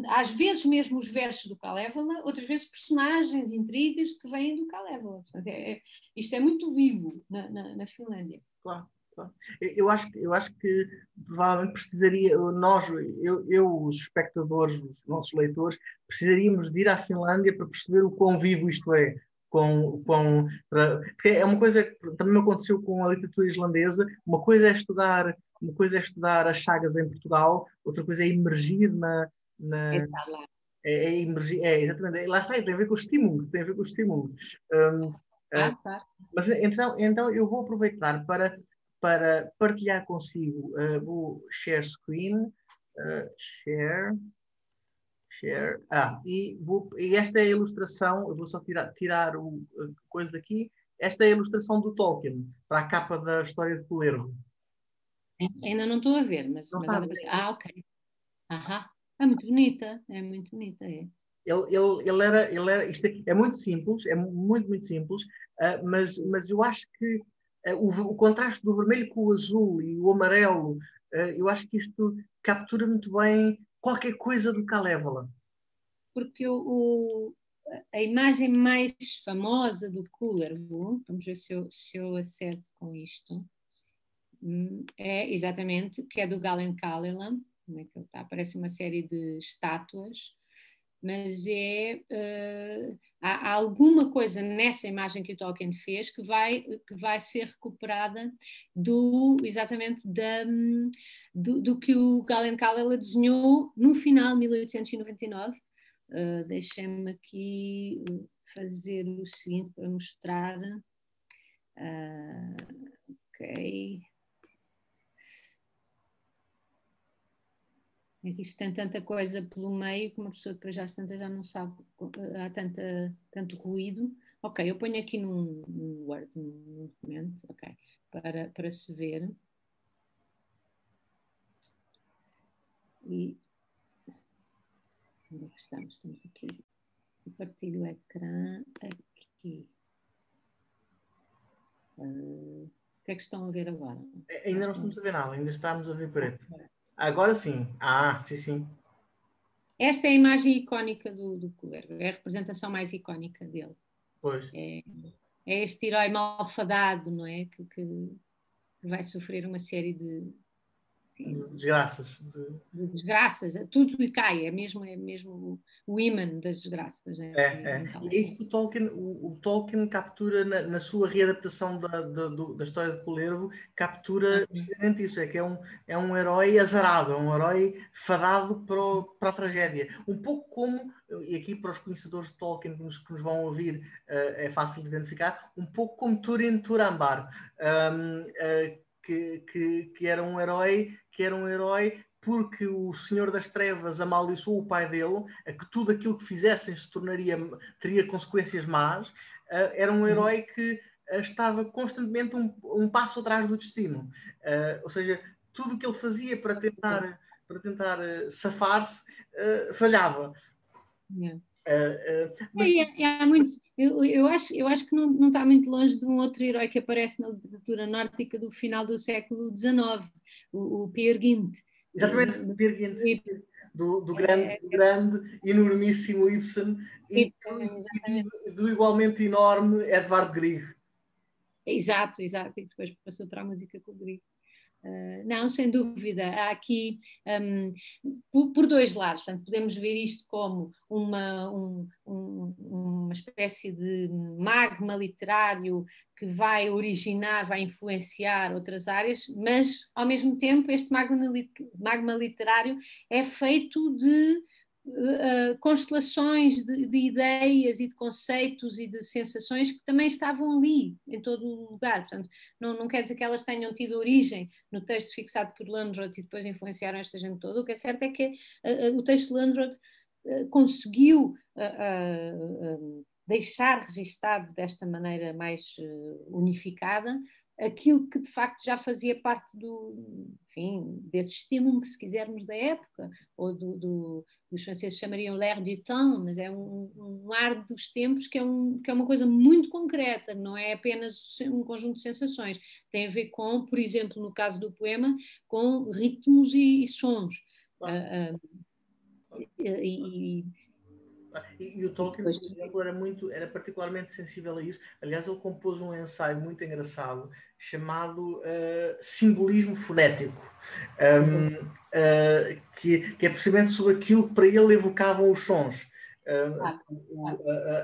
às vezes mesmo os versos do Kalevala, outras vezes personagens, intrigas que vêm do Kalevala. É, é, isto é muito vivo na, na, na Finlândia. Claro, claro. Eu acho, eu acho que provavelmente precisaria, nós, eu, eu, os espectadores, os nossos leitores, precisaríamos de ir à Finlândia para perceber o quão vivo isto é. Com, com, para, porque é uma coisa que também me aconteceu com a literatura islandesa. Uma coisa é estudar, uma coisa é estudar as chagas em Portugal, outra coisa é emergir na, na, é, é, emergir, é, exatamente, lá está, tem a ver com o estímulo, tem a ver com o estímulo. Um, ah, uh, tá. Mas então, então eu vou aproveitar para, para partilhar consigo, uh, vou share screen, uh, share, share, ah, e, vou, e esta é a ilustração, eu vou só tirar, tirar o coisa daqui, esta é a ilustração do Tolkien, para a capa da história de Colervo. Ainda não estou a ver, mas, mas ah, ok. Aham. É muito bonita, é muito bonita, é. Ele, ele, ele, era, ele era, isto é muito simples, é muito, muito simples, uh, mas, mas eu acho que uh, o, o, contraste do vermelho com o azul e o amarelo, uh, eu acho que isto captura muito bem qualquer coisa do Calévola. Porque o, o, a imagem mais famosa do Kullervo, vamos ver se eu, se eu acerto com isto, hum, é exatamente, que é do Galen Kalelam, como é que ele está? Parece uma série de estátuas, mas é uh, há, há, alguma coisa nessa imagem que o Tolkien fez que vai que vai ser recuperada do exatamente da, do, do que o Galen Kallela desenhou no final de 1899. Uh, Deixem-me aqui fazer o seguinte para mostrar. Uh, ok. É que isto tem tanta coisa pelo meio que uma pessoa depois já tanta já não sabe, há tanta, tanto ruído. Ok, eu ponho aqui num, num Word, num documento, ok, para, para se ver. E onde é que estamos? Estamos aqui. Partilho o ecrã aqui. Uh, o que é que estão a ver agora? Ainda não estamos a ver nada, ainda estamos a ver preto. Agora sim. Ah, sim, sim. Esta é a imagem icónica do, do é a representação mais icónica dele. Pois. É, é este herói malfadado, não é? Que, que vai sofrer uma série de desgraças. De... de... desgraças, tudo lhe cai, é mesmo, é mesmo o imã das desgraças. Né? É, é. E é isso que o Tolkien, o, o Tolkien captura na, na sua readaptação da, da, da, história de Polervo, captura precisamente isso, é que é um, é um herói azarado, é um herói fadado para, o, para a tragédia. Um pouco como, e aqui para os conhecedores de Tolkien que nos, que nos vão ouvir uh, é fácil de identificar, um pouco como Turin Turambar. Um, uh, que, que, que, era um herói, que era um herói porque o Senhor das Trevas amaldiçoou o pai dele, a que tudo aquilo que fizessem se tornaria, teria consequências más, uh, era um herói que uh, estava constantemente um, um, passo atrás do destino. Uh, ou seja, tudo o que ele fazia para tentar, para tentar safar-se falhava. Yeah. Uh, uh, mas... é, é, muito, eu, eu, acho, eu acho que não, não está muito longe de um outro herói que aparece na literatura nórdica do final do século XIX, o, o Peer Gynt. Exatamente, o Peer Gynt, do, do, grande, é, do grande, enormíssimo Ibsen, e, e, do igualmente enorme Edvard Grieg. Exato, exato, e depois passou para a música com o Grieg. Uh, não, sem dúvida. Há aqui, um, por, por, dois lados, portanto, podemos ver isto como uma, um, um, uma espécie de magma literário que vai originar, vai influenciar outras áreas, mas, ao mesmo tempo, este magma, magma literário é feito de uh, constelações de, de, ideias e de conceitos e de sensações que também estavam ali, em todo o lugar. Portanto, não, não quer dizer que elas tenham tido origem no texto fixado por Landrod e depois influenciaram esta gente toda. O que é certo é que uh, o texto de conseguiu deixar registado desta maneira mais unificada aquilo que de facto já fazia parte do, enfim, desse estímulo, se quisermos, da época, ou do, do os franceses chamariam l'air du temps, mas é um, um, ar dos tempos que é, um, que é uma coisa muito concreta, não é apenas um conjunto de sensações, tem a ver com, por exemplo, no caso do poema, com ritmos e, e sons. Uh, uh, e, e, e, o Tolkien, por exemplo, era, muito, era particularmente sensível a isso. Aliás, ele compôs um ensaio muito engraçado chamado uh, Simbolismo Fonético, um, uh, que, que, é precisamente sobre aquilo que para ele evocavam os sons. Uh, ah,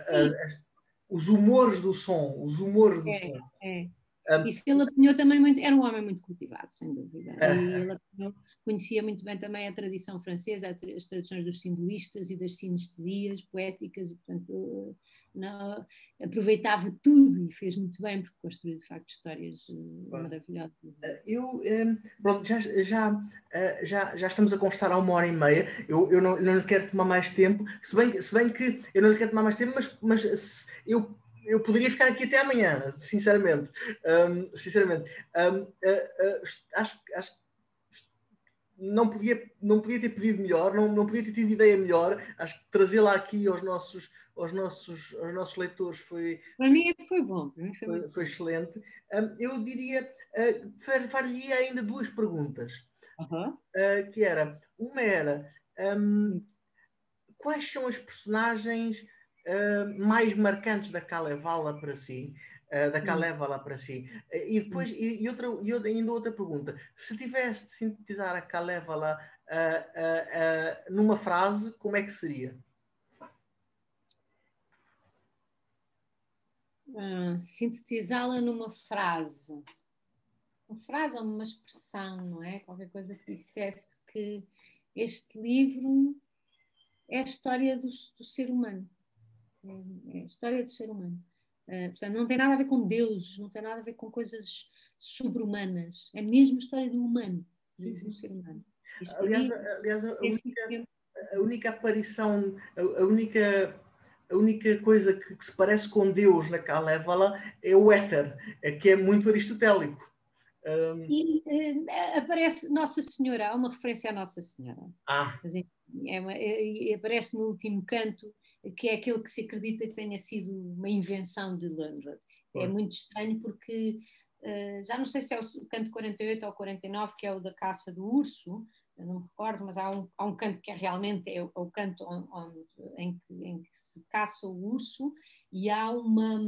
ah. os humores do som, os humores do é, som. É. Um, Isso que ele apanhou também muito, era um homem muito cultivado, sem dúvida. Uh, e ele apanhou, conhecia muito bem também a tradição francesa, as tradições dos simbolistas e das sinestesias poéticas, e portanto não, aproveitava tudo e fez muito bem, porque construiu de facto histórias maravilhosas. Eh, eu, um, ehm, pronto, já, já, já, já estamos a conversar há uma hora e meia, eu, eu não, não lhe quero tomar mais tempo, se bem, se bem que eu não lhe quero tomar mais tempo, mas, mas eu eu poderia ficar aqui até amanhã, sinceramente. Um, sinceramente. Um, uh, uh, acho, acho não podia, não podia ter pedido melhor, não, não podia ter tido ideia melhor. Acho que trazê-la aqui aos nossos, aos, nossos, aos nossos leitores foi. Para mim foi bom. Foi, foi, foi, excelente. Um, eu diria, uh, faria ainda duas perguntas. Uh, que era, uma era um, quais são as personagens uh, mais marcantes da Kalevala para si, uh, da Kalevala para si. Uh, e depois, e, e, outra, e ainda outra pergunta, se tivesse de sintetizar a Kalevala numa frase, como é que seria? sintetizá-la numa frase. Uma frase ou uma expressão, não é? Qualquer coisa que dissesse que este livro é a história do, do ser humano. É, é a história do ser humano. Uh, portanto, não tem nada a ver com deuses, não tem nada a ver com coisas sobre-humanas. É mesmo a história do humano, do, do ser humano. aliás, aliás a, única, a, única, aparição, a, a, única, a única coisa que, que, se parece com Deus na Kalevala é o éter, é que é muito aristotélico. Um... E uh, aparece Nossa Senhora, há uma referência à Nossa Senhora. Ah. É uma, é, aparece no último canto que é aquele que se acredita que tenha sido uma invenção de Lundred. É muito estranho porque uh, já não sei se é o canto 48 ou 49, que é o da caça do urso, eu não me recordo, mas há um, há um canto que é realmente é o, é o canto onde, em, que, em, que, se caça o urso e há uma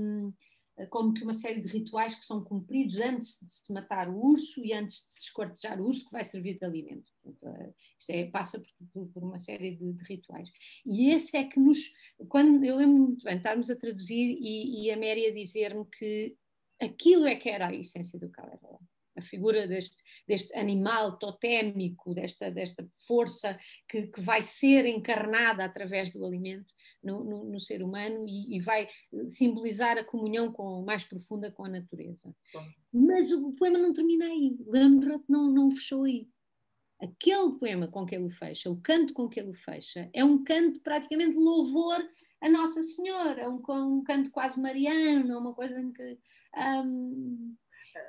como que uma série de rituais que são cumpridos antes de se matar o urso e antes de se esquartejar o urso que vai servir de alimento. Eh, isto é, passa por, por uma série de, de, rituais. E esse é que nos. Quando, eu lembro muito bem estarmos a traduzir e, e a Méria dizer-me que aquilo é que era a essência do Kalevala a figura deste, deste animal totémico, desta, desta força que, que vai ser encarnada através do alimento no, no, no ser humano e, e, vai simbolizar a comunhão com, mais profunda com a natureza. Bom. Mas o poema não termina aí, lembra-te, não, não fechou aí. Aquele poema com que ele fecha, o canto com que ele fecha, é um canto praticamente de louvor a Nossa Senhora, é um, um canto quase mariano, uma coisa em que. Um,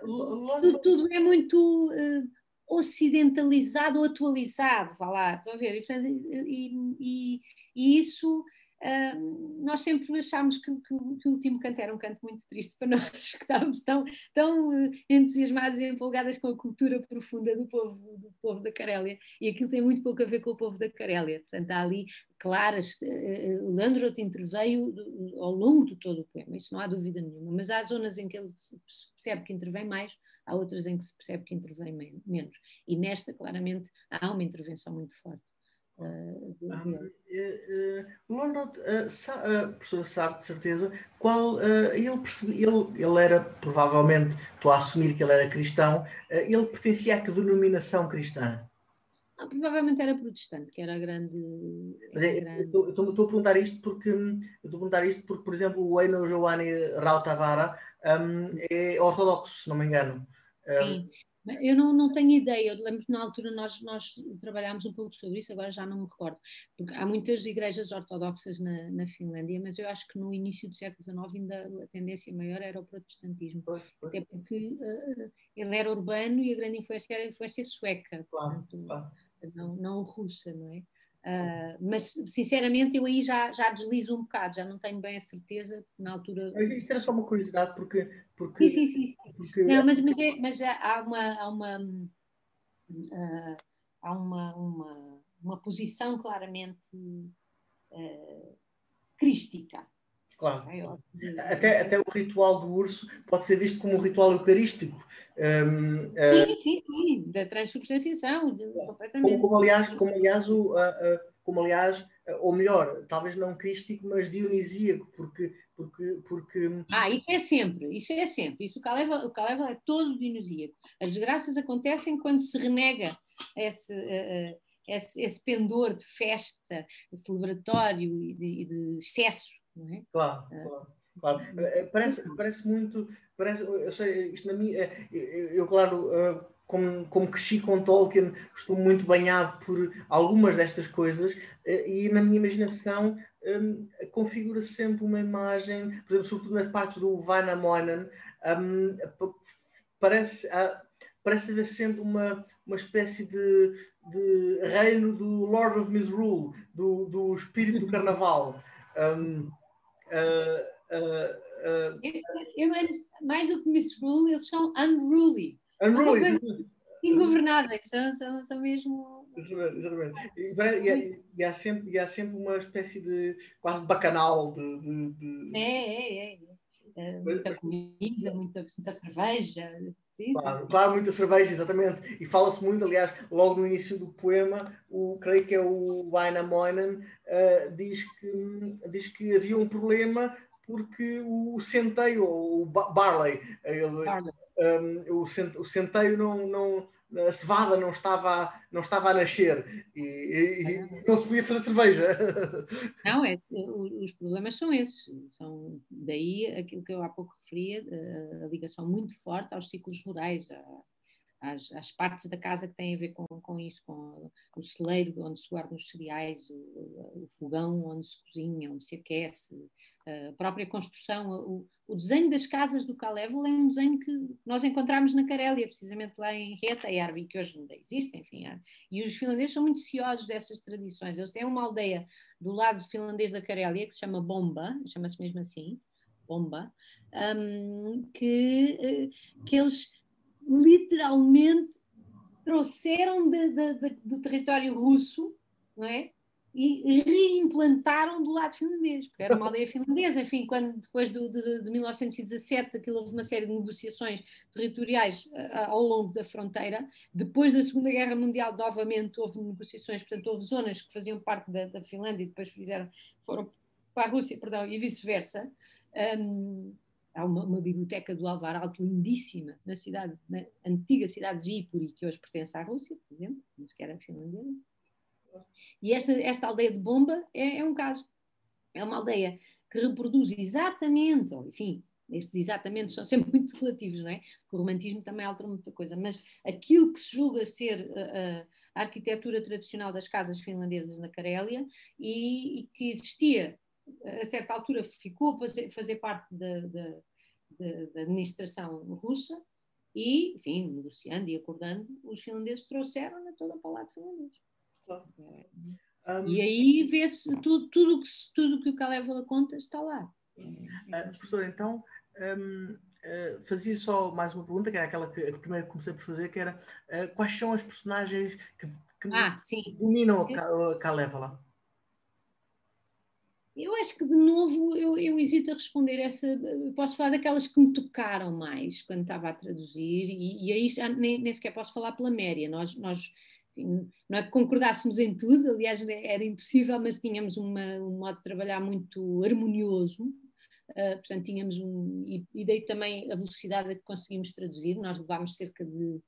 tudo, tudo, é muito uh, ocidentalizado atualizado, vá lá, estão a ver? E, e, e, e isso uh, nós sempre achámos que, que, que, o último canto era um canto muito triste para nós, que estávamos tão, tão entusiasmados e empolgadas com a cultura profunda do povo, do povo da Carélia. E aquilo tem muito pouco a ver com o povo da Carélia. Portanto, há ali claras. Uh, Landrot interveio ao longo de todo o poema, isso não há dúvida nenhuma, mas há zonas em que ele percebe que intervém mais, há outras em que se percebe que intervém menos. E nesta, claramente, há uma intervenção muito forte. Uh, uh, uh, professor sabe de certeza qual ele, percebe, ele, ele era provavelmente, estou a assumir que ele era cristão, ele pertencia a que denominação cristã? Ah, provavelmente era protestante, que era a grande. É, grande... Estou, a perguntar isto porque estou a perguntar isto porque, por exemplo, o Eino Giovanni Rautavara um, é ortodoxo, se não me engano. Sim, eu não, não tenho ideia. Eu lembro que na altura nós, nós trabalhámos um pouco sobre isso, agora já não me recordo. Porque há muitas igrejas ortodoxas na, na Finlândia, mas eu acho que no início do século XIX ainda a tendência maior era o protestantismo. Pois, pois. Até porque uh, ele era urbano e a grande influência era a influência sueca. Claro, portanto, claro. Não, não russa, não é? Uh, mas sinceramente eu aí já, já deslizo um bocado, já não tenho bem a certeza na altura. Isto era só uma curiosidade, porque. porque sim, sim, sim. Porque... Não, mas, mas, é, mas há uma. Há uma, uh, há uma, uma, uma posição claramente uh, crística. Claro. Até, até o ritual do urso pode ser visto como um ritual eucarístico. Um, uh, sim, sim, sim, da transubstanciação, completamente. Como, como, aliás, como aliás, o, uh, uh, como aliás ou melhor, talvez não crístico, mas dionisíaco, porque, porque, porque... Ah, isso é sempre, isso é sempre. Isso o Caleva, o Caleva é todo dionisíaco. As desgraças acontecem quando se renega esse, esse, esse pendor de festa celebratório e de, de excesso não é? Claro, ah, claro. claro. É, parece, parece muito. Parece, eu sei, isto na minha. É, eu, claro, como, como cresci com Tolkien, estou muito banhado por algumas destas coisas e na minha imaginação um, configura -se sempre uma imagem, por exemplo, sobretudo nas partes do Vainamoinen, um, parece, uh, parece haver sempre uma, uma espécie de, de reino do Lord of Misrule, do, do espírito do carnaval. Um, Uh, uh, eu, mais do que misrule, eles são unruly. Unruly. Ingovernáveis, são, são, são mesmo. Exatamente, exatamente. E, e, e, há sempre, e há sempre uma espécie de quase bacanal. De, de, de... É, é, é. é muita comida, muita, muita cerveja. Sim, claro, claro, muita cerveja, exatamente. E fala-se muito, aliás, logo no início do poema, o, creio que é o Wainamoinen, uh, diz, que, diz que havia um problema porque o centeio, ou o barley. Um, o, centeio não, não, a cevada não estava, não estava a nascer e, e, não se podia fazer cerveja. Não, é, os problemas são esses. São daí aquilo que eu há pouco referia, a, a ligação muito forte aos ciclos rurais, a, às, partes da casa que têm a ver com, com isso, com o celeiro onde se guardam os cereais, o, o, fogão onde se cozinha, onde se aquece, a própria construção, o, o desenho das casas do Kalevel é um desenho que nós encontramos na Carélia, precisamente lá em Reta e Arvi, que hoje ainda existe, enfim. E os finlandeses são muito ciosos dessas tradições. Eles têm uma aldeia do lado finlandês da Carélia que se chama Bomba, chama-se mesmo assim, Bomba, um, que, eh, que eles literalmente trouxeram de, de, de, do território russo, não é? E reimplantaram do lado finlandês, porque era uma aldeia finlandesa. Enfim, quando depois do, de, de 1917 aquilo houve uma série de negociações territoriais uh, ao longo da fronteira. Depois da Segunda Guerra Mundial, novamente houve negociações, portanto, houve zonas que faziam parte da, da Finlândia e depois fizeram, foram para a Rússia, perdão, e vice-versa. Um, há uma, uma, biblioteca do Alvar Alto lindíssima na cidade, na antiga cidade de Viipuri, que hoje pertence à Rússia, por exemplo, mas que era finlandesa. E esta, esta aldeia de Bomba é, é, um caso. É uma aldeia que reproduz exatamente, ou enfim, estes exatamente são sempre muito relativos, não é? Porque o romantismo também altera muita coisa, mas aquilo que se julga ser a, a arquitetura tradicional das casas finlandesas na Carélia e, e que existia a certa altura ficou a fazer, fazer parte da, da, da, administração russa e, enfim, negociando e acordando, os finlandeses trouxeram-na toda para o lado finlandês. Claro. Um, e aí vê-se tudo, tudo, que, tudo que o Calévola conta está lá. Uh, professor, então, um, uh, eh, fazia só mais uma pergunta, que era aquela que, primeiro comecei por fazer, que era uh, quais são as personagens que, que ah, dominam a, a Calévola? Eu acho que, de novo, eu, eu hesito a responder essa. Posso falar daquelas que me tocaram mais quando estava a traduzir, e, e aí já nem, nem sequer posso falar pela Méria. Nós, nós não é que concordássemos em tudo, aliás, era impossível, mas tínhamos uma, um modo de trabalhar muito harmonioso. Uh, portanto, tínhamos um. E, e daí também a velocidade a que conseguimos traduzir. Nós levámos cerca de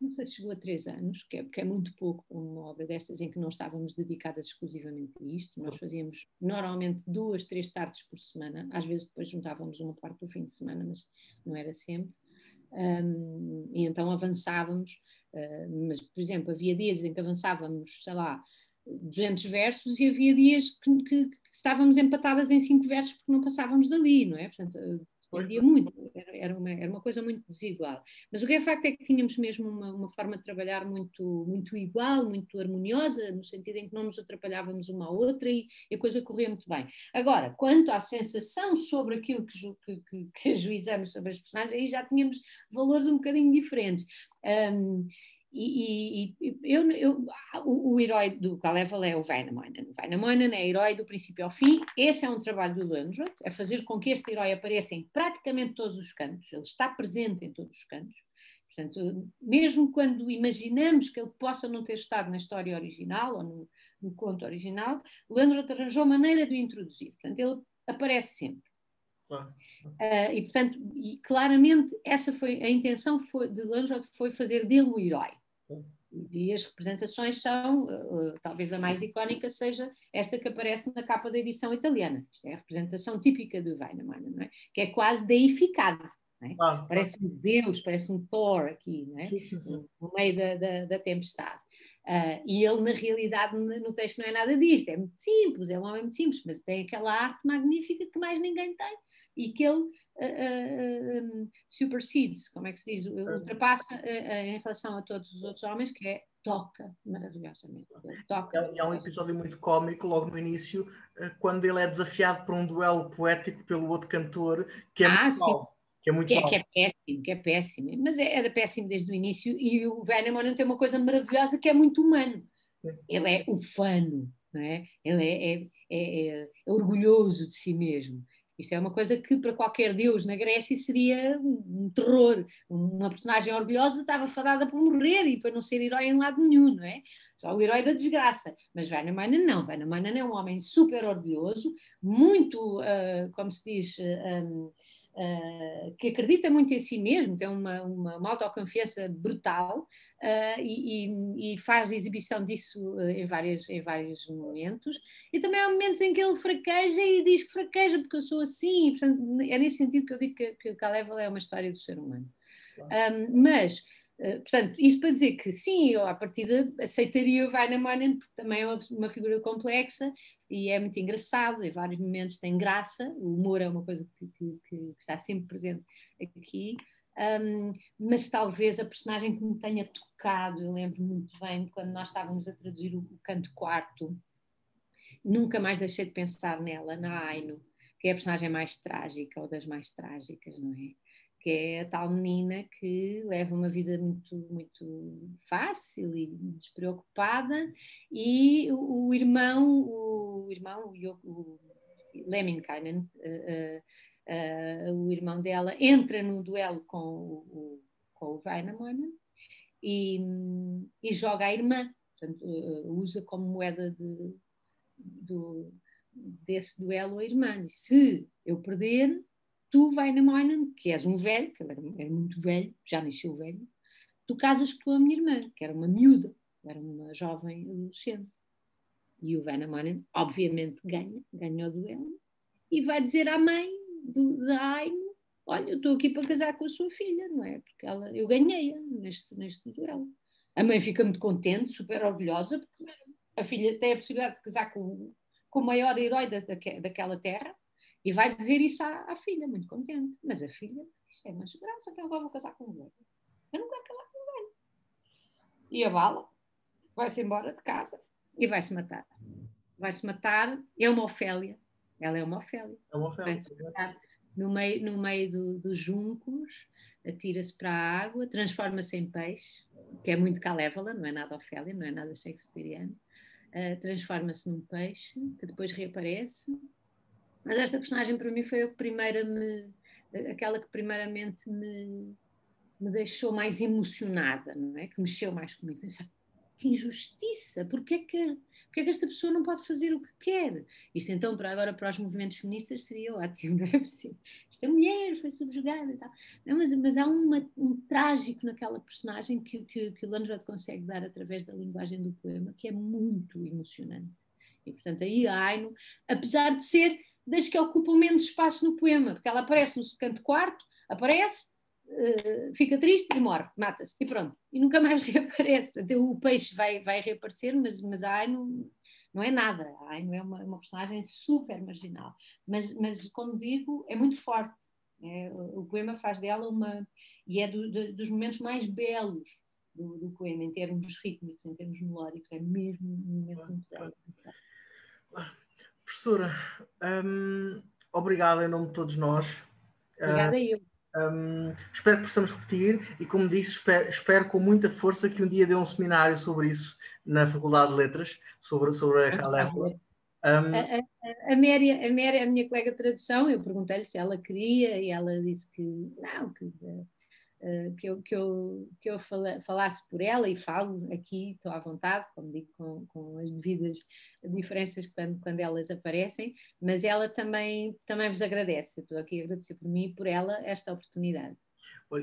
não sei se chegou a três anos, que é, que é muito pouco para uma obra destas em que não estávamos dedicadas exclusivamente a isto. Nós fazíamos normalmente duas, três tardes por semana, às vezes depois juntávamos uma parte do fim de semana, mas não era sempre. Um, e então avançávamos, uh, mas por exemplo, havia dias em que avançávamos, sei lá, 200 versos e havia dias que, que, que estávamos empatadas em cinco versos porque não passávamos dali, não é? Portanto, Dependia muito, era, uma, era uma coisa muito desigual. Mas o que é facto é que tínhamos mesmo uma, uma, forma de trabalhar muito, muito igual, muito harmoniosa, no sentido em que não nos atrapalhávamos uma à outra e, e a coisa corria muito bem. Agora, quanto à sensação sobre aquilo que, que, que, que ajuizamos sobre as personagens, aí já tínhamos valores um bocadinho diferentes. Um, e, e, e eu, eu, o, o, herói do Kaleval é o Vainamoinen. O Vainamoinen é herói do princípio ao fim. Esse é um trabalho do Landrot, é fazer com que este herói apareça em praticamente todos os cantos. Ele está presente em todos os cantos. Portanto, mesmo quando imaginamos que ele possa não ter estado na história original ou no, no conto original, Landrot arranjou maneira de o introduzir. Portanto, ele aparece sempre. Uh, e portanto, e claramente essa foi a intenção foi, de Landrod foi fazer dele o herói. E as representações são, uh, talvez a mais icónica seja esta que aparece na capa da edição italiana. Isto é a representação típica do Weinemann, não é? que é quase deificado. É? Ah, parece um Zeus, parece um Thor aqui, não é? sim, sim, sim. no meio da, da, da tempestade. Uh, e ele, na realidade, no texto não é nada disto, é muito simples, é um homem muito simples, mas tem aquela arte magnífica que mais ninguém tem e que ele uh, uh, supersedes, como é que se diz, ultrapassa em relação a todos os outros homens, que é toca maravilhosamente. Toca. É, é um episódio muito cómico logo no início, quando ele é desafiado por um duelo poético pelo outro cantor, que é ah, muito sim. Mal. Que é, muito que, é, que é péssimo, que é péssimo. Mas é, era péssimo desde o início e o Venom tem uma coisa maravilhosa que é muito humano. Ele é ufano, não é? ele é, é, é, é orgulhoso de si mesmo. Isto é uma coisa que para qualquer deus na Grécia seria um terror. Uma personagem orgulhosa estava fadada para morrer e para não ser herói em lado nenhum, não é? Só o herói da desgraça. Mas Vainamoinen não. Vainamoinen é um homem super orgulhoso, muito, uh, como se diz, uh, um, uh, que acredita muito em si mesmo, tem uma, uma, uma autoconfiança brutal uh, e, e, faz exibição disso uh, em, várias, em vários momentos. E também há momentos em que ele fraqueja e diz que fraqueja porque eu sou assim. Portanto, é nesse sentido que eu digo que, que Kalevala é uma história do ser humano. Um, mas portanto, isto para dizer que sim, eu à partida aceitaria o Vainamoinen, porque também é uma, uma, figura complexa e é muito engraçado, em vários momentos tem graça, o humor é uma coisa que, que, que está sempre presente aqui, um, mas talvez a personagem que me tenha tocado, eu lembro muito bem quando nós estávamos a traduzir o, o canto quarto, nunca mais deixei de pensar nela, na Aino, que é a personagem mais trágica ou das mais trágicas, não é? Que é a tal menina que leva uma vida muito, muito fácil e despreocupada, e o, o irmão, o irmão, o, o Lemminkainen, uh, uh, uh, o irmão dela, entra no duelo com o, com o Vainamoinen e, e joga a irmã, portanto, usa como moeda de, do, desse duelo a irmã. E se eu perder, tu vai na Moinen, que és um velho, que ele era, era, muito velho, já nasceu velho, tu casas com a minha irmã, que era uma miúda, era uma jovem adolescente. E o Vainamoinen, obviamente, ganha, ganha o duelo, e vai dizer à mãe do, da Aino, olha, eu estou aqui para casar com a sua filha, não é? Porque ela, eu ganhei-a neste, neste duelo. A mãe fica muito contente, super orgulhosa, porque a filha tem a possibilidade de casar com, com o maior herói da, daquela terra, e vai dizer isso à, à, filha, muito contente. Mas a filha, isto é uma segurança, que eu agora vou casar com um velho. Eu não quero casar com um velho. E a bala vai-se embora de casa. e vai-se matar. Vai-se matar, é uma Ofélia, ela é uma Ofélia. É uma Ofélia. No meio, no meio do, dos juncos, atira-se para a água, transforma-se em peixe, que é muito calévola, não é nada Ofélia, não é nada shakespeariano. Uh, transforma-se num peixe, que depois reaparece. Mas esta personagem para mim foi a primeira me, aquela que primeiramente me, me deixou mais emocionada, não é? Que mexeu mais comigo. Pensar, que injustiça, porque é que porque é que esta pessoa não pode fazer o que quer? Isto então, para agora, para os movimentos feministas, seria ótimo, não é? Esta mulher foi subjugada e tal. Não, mas, mas há uma, um trágico naquela personagem que, que, que o Landrod consegue dar através da linguagem do poema, que é muito emocionante. E, portanto, aí a Aino, apesar de ser das que ocupam menos espaço no poema, porque ela aparece no canto quarto, aparece, Uh, fica triste e morre, mata-se e pronto, e nunca mais reaparece. O peixe vai, vai reaparecer, mas, mas a Ai não, é nada. A Ai não é uma, uma personagem super marginal, mas, mas como digo, é muito forte. É, o poema faz dela uma. e é do, do, dos momentos mais belos do, do, poema, em termos rítmicos, em termos melódicos, é mesmo um momento muito belo. Professora, hum, obrigado em nome de todos nós. Obrigada uh, eu. Um, espero que possamos repetir e, como disse, espero, espero, com muita força que um dia dê um seminário sobre isso na Faculdade de Letras, sobre, sobre a Calévola. Um, a, a, a, Méria, a Méria, a minha colega de tradução, eu perguntei-lhe se ela queria e ela disse que não, que eh, que eu, que eu, que eu falasse por ela e falo aqui, estou à vontade, como digo, com, com as devidas diferenças quando, quando elas aparecem, mas ela também, também vos agradece. Estou aqui a agradecer por mim e por ela esta oportunidade.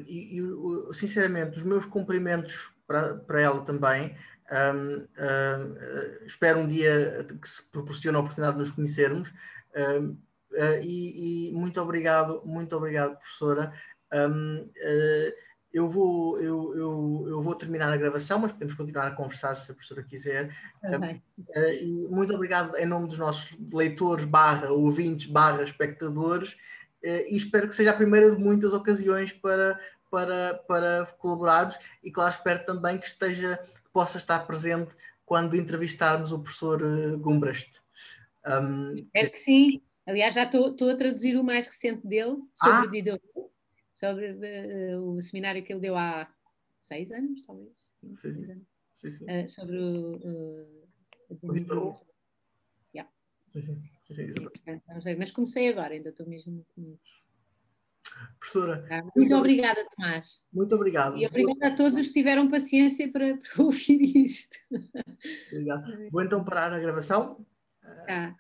E, e sinceramente, os meus cumprimentos para, para ela também. Um, uh, espero um dia que se proporcione a oportunidade de nos conhecermos. Uh, uh, e, e, muito obrigado, muito obrigado, professora. Um, uh, eh, eu, vou, eu, eu, eu, vou terminar a gravação, mas podemos continuar a conversar se a professora quiser. Uh, e muito obrigado em nome dos nossos leitores, barra, ouvintes, barra, espectadores, uh, e espero que seja a primeira de muitas ocasiões para, para, para colaborarmos e claro, espero também que esteja, que possa estar presente quando entrevistarmos o professor Gumbrecht. Um, espero que sim. Aliás, já estou a traduzir o mais recente dele, sobre ah, o Diderot sobre uh, o seminário que ele deu há seis anos, talvez. Sim, sim. Seis anos. Sim, sim. Uh, sobre o. Uh, o yeah. sim, sim, sim, mas comecei agora, ainda estou mesmo. Professora. Ah, muito obrigada, Tomás. Muito obrigado. E obrigada a todos os que tiveram paciência para, para ouvir isto. Obrigado. Vou então parar a gravação. Tá.